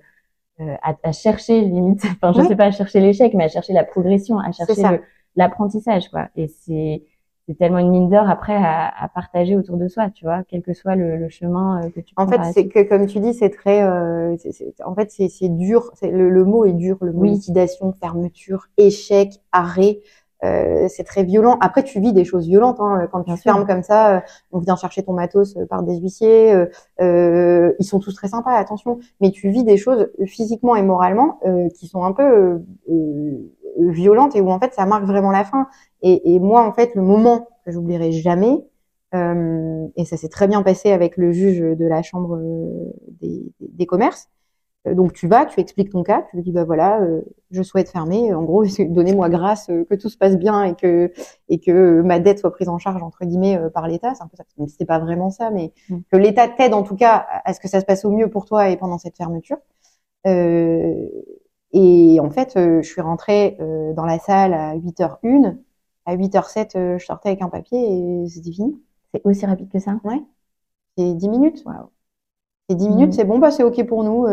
à, à, chercher limite, [LAUGHS] enfin je sais pas à chercher l'échec, mais à chercher la progression, à chercher l'apprentissage quoi. Et c'est c'est tellement une mine d'or après à, à, partager autour de soi, tu vois, quel que soit le, le chemin euh, que tu. En fait, c'est que comme tu dis, c'est très, euh, en fait, c'est dur. Le, le, mot est dur. Le mot liquidation, fermeture, échec, arrêt. Euh, c'est très violent. Après, tu vis des choses violentes hein, quand tu fermes comme ça. Euh, on vient chercher ton matos euh, par des huissiers. Euh, ils sont tous très sympas, attention. Mais tu vis des choses physiquement et moralement qui sont un peu violentes et où en fait ça marque vraiment la fin. Et, et moi, en fait, le moment que j'oublierai jamais, et ça s'est très bien passé avec le juge de la chambre des, des commerces donc tu vas, tu expliques ton cas, tu lui dis bah voilà, euh, je souhaite fermer. En gros, [LAUGHS] donnez-moi grâce euh, que tout se passe bien et que et que ma dette soit prise en charge entre guillemets par l'État. C'est un peu ça. C'est pas vraiment ça, mais mm. que l'État t'aide en tout cas à ce que ça se passe au mieux pour toi et pendant cette fermeture. Euh, et en fait, je suis rentrée dans la salle à 8h01. À 8h07, je sortais avec un papier et c'était fini. C'est aussi rapide que ça? Ouais. C'est 10 minutes. Wow. C'est 10 minutes, mm. c'est bon, bah c'est ok pour nous.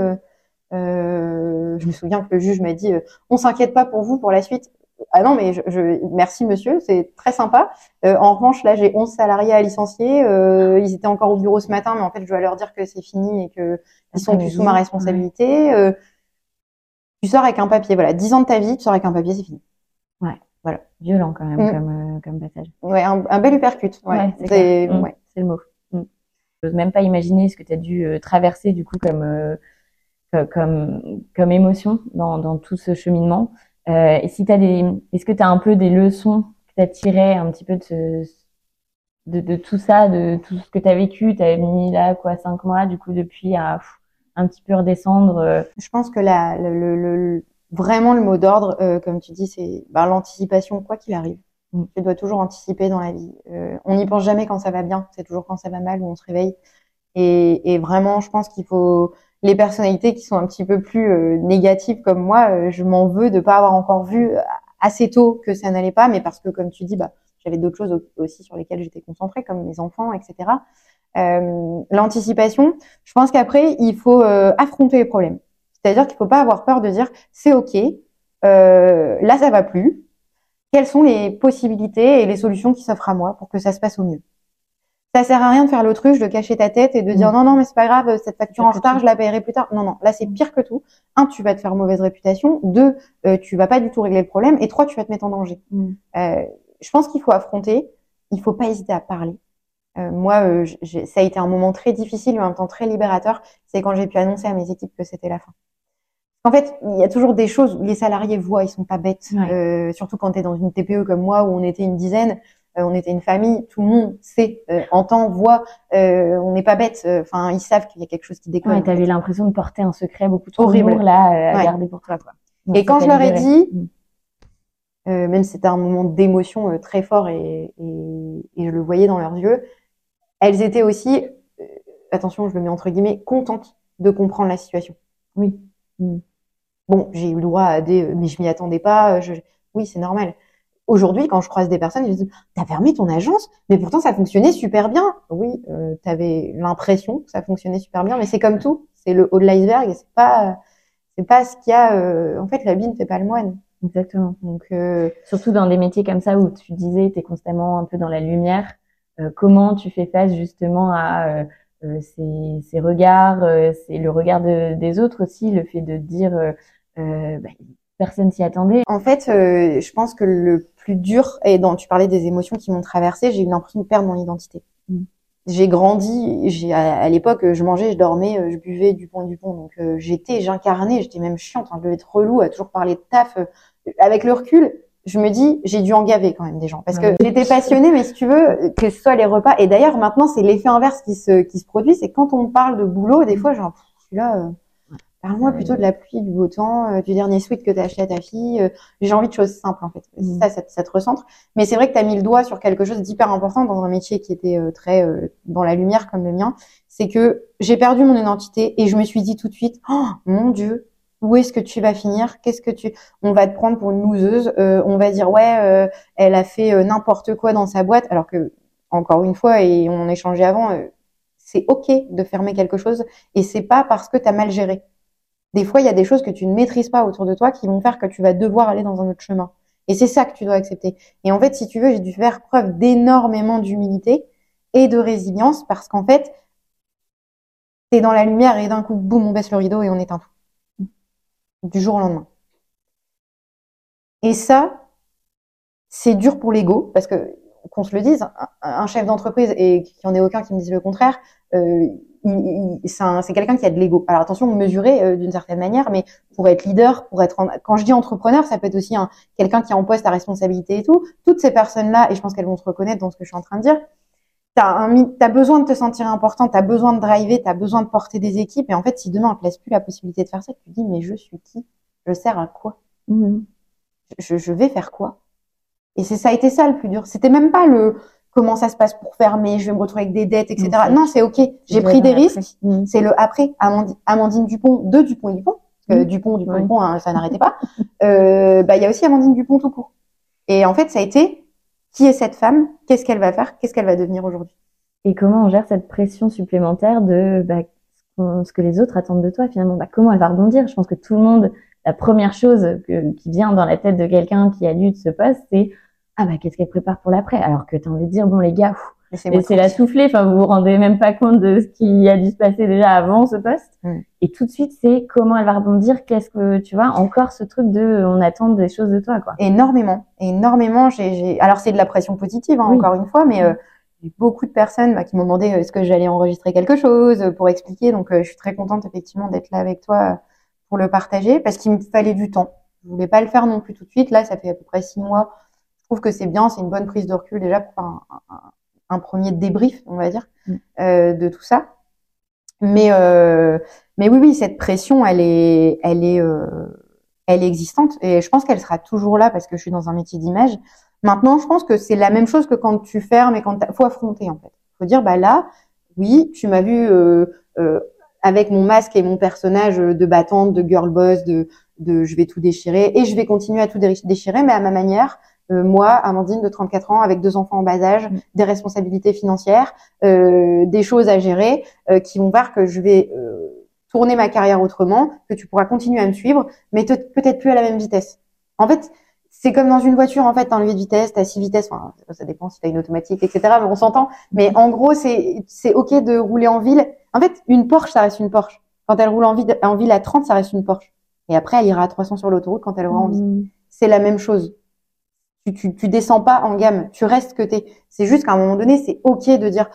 Euh, je me souviens que le juge m'a dit euh, on s'inquiète pas pour vous pour la suite. Ah non, mais je, je merci monsieur, c'est très sympa. Euh, en revanche, là, j'ai 11 salariés à licencier. Euh, ils étaient encore au bureau ce matin, mais en fait, je dois leur dire que c'est fini et que ils sont plus sous ma responsabilité. Euh, tu sors avec un papier, voilà, 10 ans de ta vie, tu sors avec un papier, c'est fini. Ouais, voilà, violent quand même mm. comme comme passage. Ouais, un, un bel uppercut. Ouais, ouais c'est mm. ouais. le mot. Mm. Je n'ose même pas imaginer ce que tu as dû traverser du coup comme comme, comme émotion dans, dans tout ce cheminement. Euh, et si t'as des, est-ce que tu as un peu des leçons que tu as tirées un petit peu de, ce, de, de, tout ça, de tout ce que tu as vécu? Tu as mis là quoi cinq mois du coup depuis à un petit peu redescendre. Euh? Je pense que la, le, le, vraiment le mot d'ordre, euh, comme tu dis, c'est bah, l'anticipation quoi qu'il arrive. Mm. Tu dois toujours anticiper dans la vie. Euh, on n'y pense jamais quand ça va bien, c'est toujours quand ça va mal où on se réveille. Et, et vraiment, je pense qu'il faut les personnalités qui sont un petit peu plus euh, négatives comme moi, euh, je m'en veux de pas avoir encore vu euh, assez tôt que ça n'allait pas, mais parce que comme tu dis, bah, j'avais d'autres choses aussi sur lesquelles j'étais concentrée, comme mes enfants, etc. L'anticipation, je pense qu'après il faut affronter les problèmes. C'est-à-dire qu'il faut pas avoir peur de dire c'est ok, là ça va plus. Quelles sont les possibilités et les solutions qui s'offrent à moi pour que ça se passe au mieux? Ça sert à rien de faire l'autruche, de cacher ta tête et de dire mm. non non mais c'est pas grave, cette facture en retard, je la paierai plus tard. Non non, là c'est pire que tout. Un, tu vas te faire mauvaise réputation. Deux, euh, tu vas pas du tout régler le problème. Et trois, tu vas te mettre en danger. Mm. Euh, je pense qu'il faut affronter. Il faut pas hésiter à parler. Euh, moi, euh, ça a été un moment très difficile mais en même temps très libérateur. C'est quand j'ai pu annoncer à mes équipes que c'était la fin. En fait, il y a toujours des choses où les salariés voient, ils sont pas bêtes. Euh, surtout quand tu es dans une TPE comme moi où on était une dizaine. Euh, on était une famille, tout le monde sait, euh, entend, voit, euh, on n'est pas bête. Enfin, ils savent qu'il y a quelque chose qui déconne. Ouais, t'avais l'impression de porter un secret beaucoup trop horrible là à garder pour toi. Quoi. et quand je leur ai dit, mm. même si c'était un moment d'émotion très fort et, je le voyais dans leurs yeux, elles étaient aussi, attention, je le mets entre guillemets, contentes de comprendre la situation. Oui. Bon, j'ai eu le droit à des, mais je m'y attendais pas. Je, oui, c'est normal. Aujourd'hui, quand je croise des personnes, je dis "T'as fermé ton agence, mais pourtant ça fonctionnait super bien." Oui, euh, t'avais l'impression que ça fonctionnait super bien, mais c'est comme tout, c'est le haut de l'iceberg, c'est pas c'est pas ce qu'il y a. Euh, en fait, la vie ne fait pas le moine. Exactement. Donc euh, surtout dans des métiers comme ça où tu disais t'es constamment un peu dans la lumière, euh, comment tu fais face justement à ces, ces, regards, c'est le regard des autres aussi, le fait de dire bah, personne s'y attendait. En fait, je pense que le plus dur et dont tu parlais des émotions qui m'ont traversé, j'ai eu l'impression de perdre mon identité. Mm. J'ai grandi, j'ai à, l'époque je mangeais, je dormais, euh, je buvais du pont du pont, donc euh, j'étais, j'incarnais, j'étais même chiante, hein, je devais être relou à toujours parler de taf. Euh, avec le recul, je me dis j'ai dû en gaver quand même des gens parce que j'étais passionnée, mais si tu veux que ce soit les repas et d'ailleurs maintenant c'est l'effet inverse qui se qui se produit, c'est quand on parle de boulot, des fois genre je suis là Parle-moi plutôt de la pluie, du beau temps, euh, du dernier sweat que tu as acheté à ta fille. Euh, j'ai envie de choses simples en fait. Mm. Ça, ça, te recentre. Mais c'est vrai que tu as mis le doigt sur quelque chose d'hyper important dans un métier qui était euh, très dans la lumière comme le mien. C'est que j'ai perdu mon identité et je me suis dit tout de suite, oh mon Dieu, où est-ce que tu vas finir? Qu'est-ce que tu On va te prendre pour une loseuse. on va dire ouais, elle a fait n'importe quoi dans sa boîte, alors que encore une fois et on échangeait avant. c'est ok de fermer quelque chose et c'est pas parce que tu as mal géré des fois, il y a des choses que tu ne maîtrises pas autour de toi qui vont faire que tu vas devoir aller dans un autre chemin. Et c'est ça que tu dois accepter. Et en fait, si tu veux, j'ai dû faire preuve d'énormément d'humilité et de résilience parce qu'en fait, t'es dans la lumière et d'un coup, boum, on baisse le rideau et on éteint tout. Du jour au lendemain. Et ça, c'est dur pour l'ego parce que qu'on se le dise, un, chef d'entreprise et qu'il n'y en ait aucun qui me dise le contraire, euh, c'est quelqu'un qui a de l'ego. Alors attention, mesurer euh, d'une certaine manière, mais pour être leader, pour être quand je dis entrepreneur, ça peut être aussi quelqu'un qui est en poste à responsabilité et tout. Toutes ces personnes-là, et je pense qu'elles vont se reconnaître dans ce que je suis en train de dire, t'as as besoin de te sentir important, t'as besoin de driver, t'as besoin de porter des équipes, et en fait, si demain on te laisse plus la possibilité de faire ça, tu te dis mais je suis qui? Je sers à quoi? Mmh. je, je vais faire quoi? Et c'est ça a été ça le plus dur. C'était même pas le comment ça se passe pour fermer, je vais me retrouver avec des dettes, etc. Non, c'est ok. J'ai pris des risques. Mm. C'est le après. Amandine, Dupont, de Dupont et Dupont. Parce que mm. Dupont, Dupont, Dupont, hein, ça n'arrêtait pas. [LAUGHS] Euh, bah, il y a aussi Amandine Dupont tout court. Et en fait, ça a été qui est cette femme? Qu'est-ce qu'elle va faire? Qu'est-ce qu'elle va devenir aujourd'hui? Et comment on gère cette pression supplémentaire de bah, ce que les autres attendent de toi finalement? Bah, Comment elle va rebondir? Je pense que tout le monde, la première chose qui vient dans la tête de quelqu'un qui a lu de ce poste, c'est ah bah qu'est-ce qu'elle prépare pour l'après? Alors que tu as envie de dire bon les gars, c'est la soufflée. Enfin vous vous rendez même pas compte de ce qui a dû se passer déjà avant ce poste. Mm. Et tout de suite c'est comment elle va rebondir. Qu'est-ce que tu vois Encore ce truc de on attend des choses de toi quoi. Énormément, énormément. J'ai alors c'est de la pression positive hein, encore une fois, mais euh, beaucoup de personnes bah, qui m'ont demandé euh, est-ce que j'allais enregistrer quelque chose euh, pour expliquer. Donc je suis très contente effectivement d'être là avec toi pour le partager parce qu'il me fallait du temps. Je voulais pas le faire non plus tout de suite. Là ça fait à peu près six mois trouve que c'est bien, c'est une bonne prise de recul déjà pour un, un, premier débrief, on va dire, mm. euh, de tout ça. Mais euh, mais oui, oui, cette pression, elle est, elle est, euh, elle est existante et je pense qu'elle sera toujours là parce que je suis dans un métier d'image. Maintenant, je pense que c'est la même chose que quand tu fermes et quand faut affronter en fait. Faut dire bah là, oui, tu m'as vu euh, euh, avec mon masque et mon personnage de battante, de girl boss, de de je vais tout déchirer et je vais continuer à tout déchirer, mais à ma manière, moi, Amandine de 34 ans, avec deux enfants en bas âge, mm. des responsabilités financières, euh, des choses à gérer, euh, qui vont voir que je vais tourner ma carrière autrement, que tu pourras continuer à me suivre, mais peut-être plus à la même vitesse. En fait, c'est comme dans une voiture, en fait, t'as enlevé de vitesse, t'as six vitesses, enfin, ça dépend si t'as une automatique, etc., mais on s'entend. Mais en gros, c'est, c'est ok de rouler en ville. En fait, une Porsche, ça reste une Porsche. Quand elle roule en ville, en ville à 30, ça reste une Porsche. Et après, elle ira à 300 sur l'autoroute quand elle aura envie. Mm. C'est la même chose tu, tu, descends pas en gamme, tu restes que t'es. C'est juste qu'à un moment donné, c'est ok de dire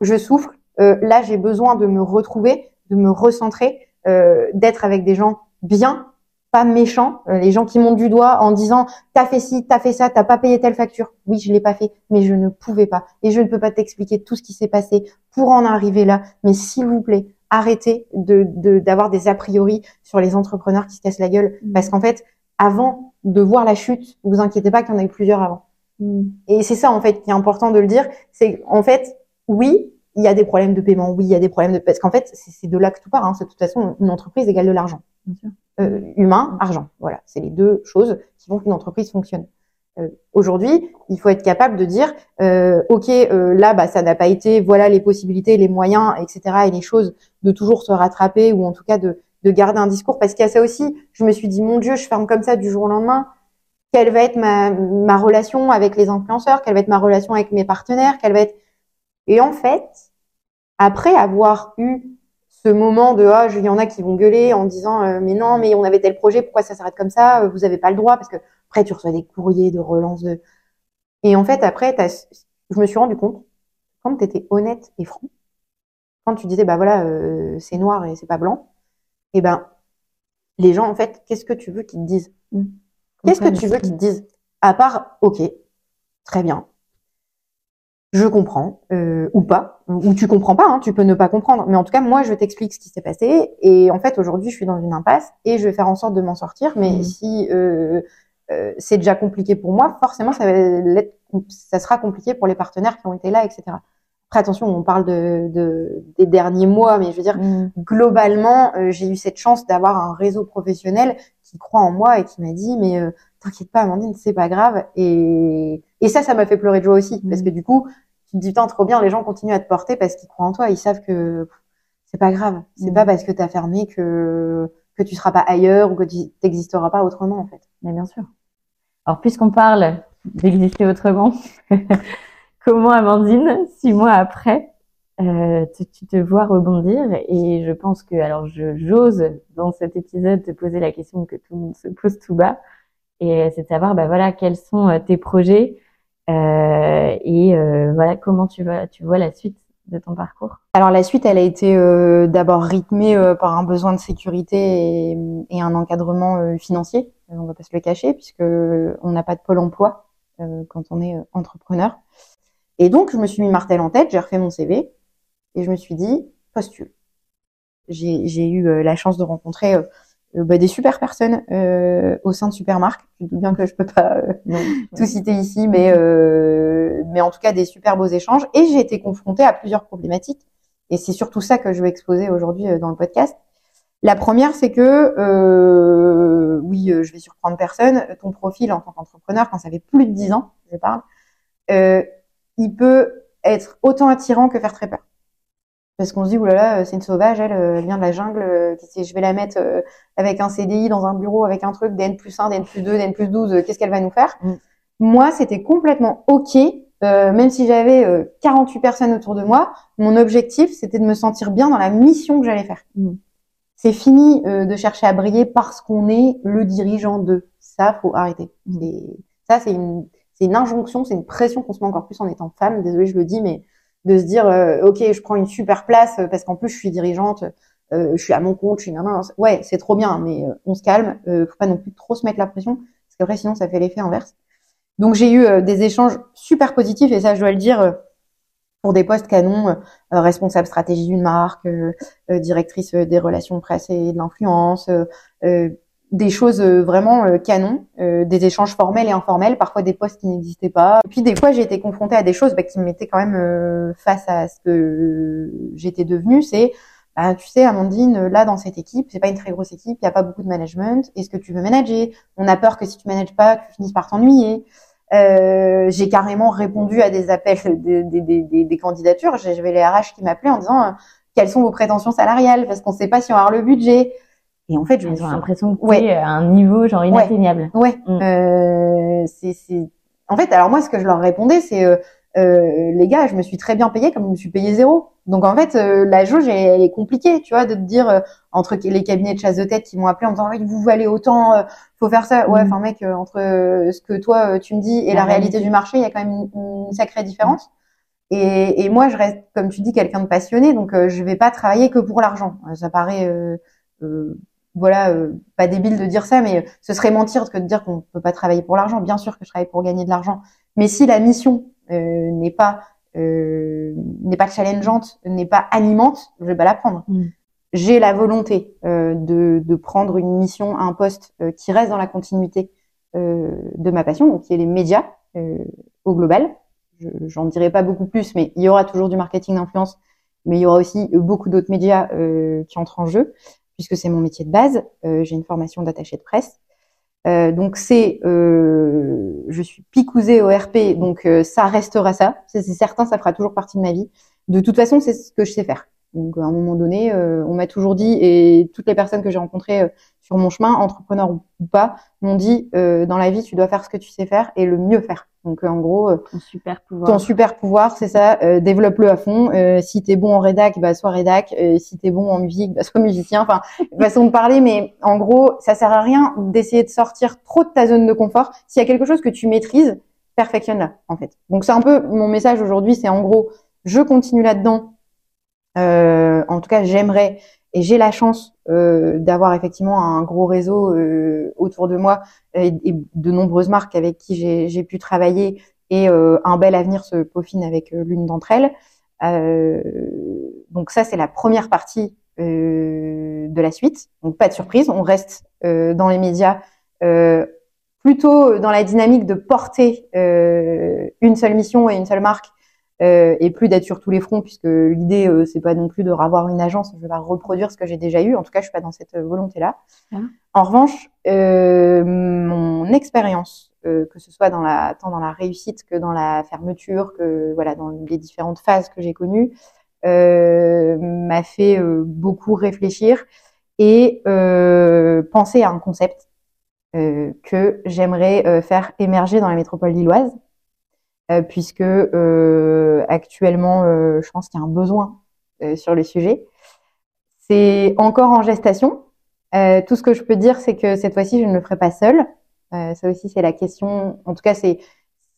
je souffre. Euh, là, j'ai besoin de me retrouver, de me recentrer, euh, d'être avec des gens bien, pas méchants, euh, les gens qui montent du doigt en disant t'as fait ci, t'as fait ça, t'as pas payé telle facture. Oui, je l'ai pas fait, mais je ne pouvais pas et je ne peux pas t'expliquer tout ce qui s'est passé pour en arriver là. Mais s'il vous plaît, arrêtez de d'avoir des a priori sur les entrepreneurs qui se cassent la gueule, mmh. parce qu'en fait, avant de voir la chute. Vous inquiétez pas qu'il y en a eu plusieurs avant. Mm. Et c'est ça en fait qui est important de le dire, c'est en fait oui, il y a des problèmes de paiement, oui, il y a des problèmes de parce qu'en fait c'est de là que tout part. Hein. De toute façon, une entreprise égale de l'argent, euh, humain, argent. Voilà, c'est les deux choses qui font qu'une entreprise fonctionne. Euh, Aujourd'hui, il faut être capable de dire, euh, ok, euh, là, bah, ça n'a pas été, voilà les possibilités, les moyens, etc. et les choses de toujours se rattraper ou en tout cas de de garder un discours parce qu'il y a ça aussi. Je me suis dit mon Dieu, je ferme comme ça du jour au lendemain. Quelle va être ma, ma relation avec les influenceurs? Quelle va être ma relation avec mes partenaires? Quelle va être Et en fait, après avoir eu ce moment de ah, il y en a qui vont gueuler en disant euh, mais non, mais on avait tel projet, pourquoi ça s'arrête comme ça? Vous avez pas le droit parce que après tu reçois des courriers de relance de. Et en fait après, je me suis rendu compte quand tu étais honnête et franc, quand tu disais bah voilà euh, c'est noir et c'est pas blanc eh ben, les gens, en fait, qu'est-ce que tu veux qu'ils te disent? Mm. Qu'est-ce que tu veux qu'ils te disent. À part, ok, très bien, je comprends, euh, ou pas, ou tu comprends pas, hein, tu peux ne pas comprendre, mais en tout cas, moi, je t'explique ce qui s'est passé, et en fait, aujourd'hui, je suis dans une impasse, et je vais faire en sorte de m'en sortir, mais mm. si euh, euh, c'est déjà compliqué pour moi, forcément, ça, va ça sera compliqué pour les partenaires qui ont été là, etc. Après, attention, on parle de, de, des derniers mois, mais je veux dire, mm. globalement, euh, j'ai eu cette chance d'avoir un réseau professionnel qui croit en moi et qui m'a dit, mais euh, t'inquiète pas, Amandine, c'est pas grave. Et, et ça, ça m'a fait pleurer de joie aussi, parce mm. que du coup, tu te dis, putain, trop bien, les gens continuent à te porter parce qu'ils croient en toi, ils savent que c'est pas grave. C'est mm. pas parce que t'as fermé que que tu seras pas ailleurs ou que tu n'existeras pas autrement, en fait. Mais bien sûr. Alors, puisqu'on parle d'exister autrement, [LAUGHS] comment Amandine, six mois après, euh, tu, te vois rebondir et je pense que alors je j'ose dans cet épisode te poser la question que tout le monde se pose tout bas Et c'est de savoir, bah voilà, quels sont tes projets et voilà comment tu vois, tu vois la suite de ton parcours Alors la suite, elle a été d'abord rythmée par un besoin de sécurité et, un encadrement financier. On va pas se le cacher puisque on n'a pas de pôle emploi quand on est entrepreneur. Et donc je me suis mis martel en tête, j'ai refait mon CV et je me suis dit postule. J'ai eu la chance de rencontrer euh, bah, des super personnes euh, au sein de Supermarque. Je doute bien que je peux pas euh, tout citer ici, mais euh, mais en tout cas des super beaux échanges. Et j'ai été confrontée à plusieurs problématiques. Et c'est surtout ça que je vais exposer aujourd'hui dans le podcast. La première, c'est que oui, je vais surprendre personne. Ton profil en tant qu'entrepreneur, quand ça fait plus de 10 ans, je parle, il peut être autant attirant que faire très peur parce qu'on se dit oulala euh, c'est une sauvage elle, euh, elle vient de la jungle euh, je vais la mettre avec un CDI dans un bureau avec un truc d'N plus 1 d'N plus 2 d'N plus 12 qu'est-ce qu'elle va nous faire? Mm. moi c'était complètement ok même si j'avais 48 personnes autour de moi mon objectif c'était de me sentir bien dans la mission que j'allais faire mm. c'est fini de chercher à briller parce qu'on est le dirigeant de ça faut arrêter mm. ça c'est une c'est une injonction c'est une pression qu'on se met encore plus en étant femme. Désolée je le dis mais de se dire euh, ok je prends une super place euh, parce qu'en plus je suis dirigeante euh, je suis à mon compte je suis non, ouais c'est trop bien mais on se calme faut pas non plus trop se mettre la pression parce qu'après sinon ça fait l'effet inverse. Donc j'ai eu des échanges super positifs et ça je dois le dire pour des postes canons, responsable stratégie d'une marque, directrice des relations presse et de l'influence, des choses euh, vraiment euh, canon, euh, des échanges formels et informels, parfois des postes qui n'existaient pas. Et puis des fois, j'ai été confrontée à des choses bah, qui me mettaient quand même face à ce que j'étais devenue. C'est, bah, tu sais, Amandine, là dans cette équipe, c'est pas une très grosse équipe, il y a pas beaucoup de management. Est-ce que tu veux manager? On a peur que si tu manages pas, tu finisses par t'ennuyer. Euh, j'ai carrément répondu à des appels, des, des, des, des candidatures. J'avais les RH qui m'appelaient en disant quelles sont vos prétentions salariales? Parce qu'on ne sait pas si on avoir le budget. Et en fait, je Ils ont l'impression que ouais. à un niveau genre inatteignable. Ouais. Mm. Euh, c'est, c'est. En fait, alors moi, ce que je leur répondais, c'est euh, euh, les gars, je me suis très bien payé comme je me suis payé zéro. Donc en fait, euh, la jauge elle, est compliquée, tu vois, de te dire euh, entre les cabinets de chasse de tête qui m'ont appelé en disant oui, vous valez autant, faut faire ça. Ouais, mm. enfin mec, entre ce que toi tu me dis et la, réalité, du marché, il y a quand même une, sacrée différence. Et, et, moi, je reste, comme tu dis, quelqu'un de passionné, donc je vais pas travailler que pour l'argent. Ça paraît voilà, euh, pas débile de dire ça, mais euh, ce serait mentir que de dire qu'on peut pas travailler pour l'argent. Bien sûr que je travaille pour gagner de l'argent, mais si la mission euh, n'est pas n'est pas challengeante, n'est pas animante, je vais pas la prendre. Mm. J'ai la volonté de, de prendre une mission, un poste qui reste dans la continuité de ma passion, donc qui est les médias au global. J'en dirai pas beaucoup plus, mais il y aura toujours du marketing d'influence, mais il y aura aussi beaucoup d'autres médias qui entrent en jeu puisque c'est mon métier de base. Euh, j'ai une formation d'attaché de presse. Euh, donc c'est, euh, je suis picousée au RP, donc ça restera ça. C'est certain, ça fera toujours partie de ma vie. De toute façon, c'est ce que je sais faire. Donc à un moment donné, on m'a toujours dit, et toutes les personnes que j'ai rencontrées sur mon chemin, entrepreneur ou pas, m'ont dit dans la vie, tu dois faire ce que tu sais faire et le mieux faire. Donc en gros, ton super pouvoir. Ton super pouvoir, c'est ça. développe-le à fond. Euh, si t'es bon en rédac, bah sois rédac. Euh, si t'es bon en musique, bah sois musicien. Enfin, [LAUGHS] façon de parler, mais en gros, ça sert à rien d'essayer de sortir trop de ta zone de confort. S'il y a quelque chose que tu maîtrises, perfectionne-la en fait. Donc c'est un peu mon message aujourd'hui. C'est en gros, je continue là-dedans. Euh, en tout cas, j'aimerais et j'ai la chance euh, d'avoir effectivement un gros réseau euh, autour de moi et, de nombreuses marques avec qui j'ai pu travailler et euh, un bel avenir se peaufine avec l'une d'entre elles. donc ça, c'est la première partie de la suite. Donc pas de surprise, on reste dans les médias plutôt dans la dynamique de porter une seule mission et une seule marque euh, et plus d'être sur tous les fronts puisque l'idée euh, c'est pas non plus de avoir une agence. Je vais reproduire ce que j'ai déjà eu. En tout cas je suis pas dans cette euh, volonté là ah. en revanche euh, mon expérience que ce soit dans la tant dans la réussite que dans la fermeture que voilà dans les différentes phases que j'ai connues m'a fait beaucoup réfléchir et penser à un concept que j'aimerais faire émerger dans la métropole lilloise euh, puisque euh, actuellement, euh, je pense qu'il y a un besoin sur le sujet. C'est encore en gestation. tout ce que je peux dire, c'est que cette fois-ci, je ne le ferai pas seule. ça aussi, c'est la question. En tout cas, c'est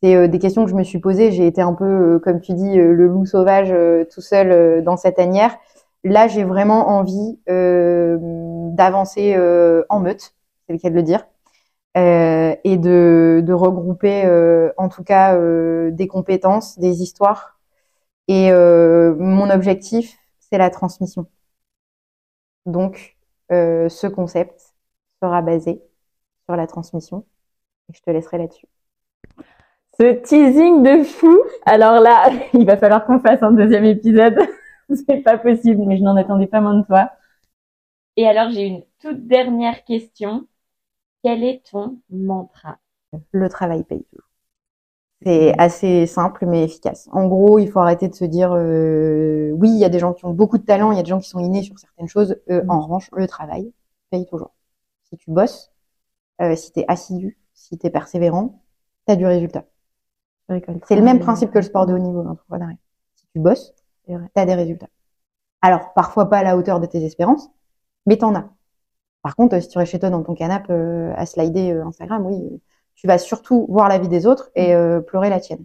c'est des questions que je me suis posées. J'ai été un peu, comme tu dis, le loup sauvage tout seul dans cette tanière. Là, j'ai vraiment envie d'avancer en meute, c'est le cas de le dire, et de, de regrouper, en tout cas, des compétences, des histoires. Et mon objectif, c'est la transmission. Donc, euh, ce concept sera basé sur la transmission. Et je te laisserai là-dessus. Ce teasing de fou. Alors là, [LAUGHS] il va falloir qu'on fasse un deuxième épisode. [LAUGHS] C'est pas possible, mais je n'en attendais pas moins de toi. Et alors, j'ai une toute dernière question. Quel est ton mantra? Le travail paye toujours. C'est assez simple mais efficace. En gros, il faut arrêter de se dire euh, oui, il y a des gens qui ont beaucoup de talent, il y a des gens qui sont innés sur certaines choses. Euh, en revanche, le travail paye toujours. Si tu bosses, euh, si tu es assidu, si tu es persévérant, tu as du résultat. C'est le même principe que le sport de haut niveau, l'entrepreneuriat. Si tu bosses, tu as des résultats. Alors, parfois pas à la hauteur de tes espérances, mais t'en as. Par contre, si tu restes chez toi dans ton canapé à slider Instagram, oui, tu vas surtout voir la vie des autres et mm. euh, pleurer la tienne.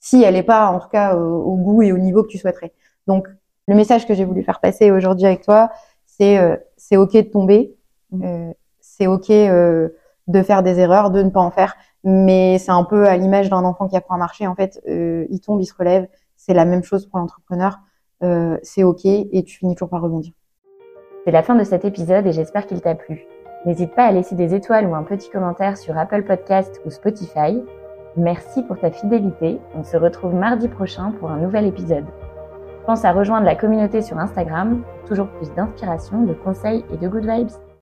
Si elle n'est pas, en tout cas, au, goût et au niveau que tu souhaiterais. Donc, le message que j'ai voulu faire passer aujourd'hui avec toi, c'est euh, c'est ok de tomber, mm. euh, c'est ok de faire des erreurs, de ne pas en faire, mais c'est un peu à l'image d'un enfant qui apprend à marcher. En fait, il tombe, il se relève. C'est la même chose pour l'entrepreneur. c'est ok et tu finis toujours par rebondir. C'est la fin de cet épisode et j'espère qu'il t'a plu. N'hésite pas à laisser des étoiles ou un petit commentaire sur Apple Podcast ou Spotify. Merci pour ta fidélité. On se retrouve mardi prochain pour un nouvel épisode. Pense à rejoindre la communauté sur Instagram toujours plus d'inspiration, de conseils et de good vibes.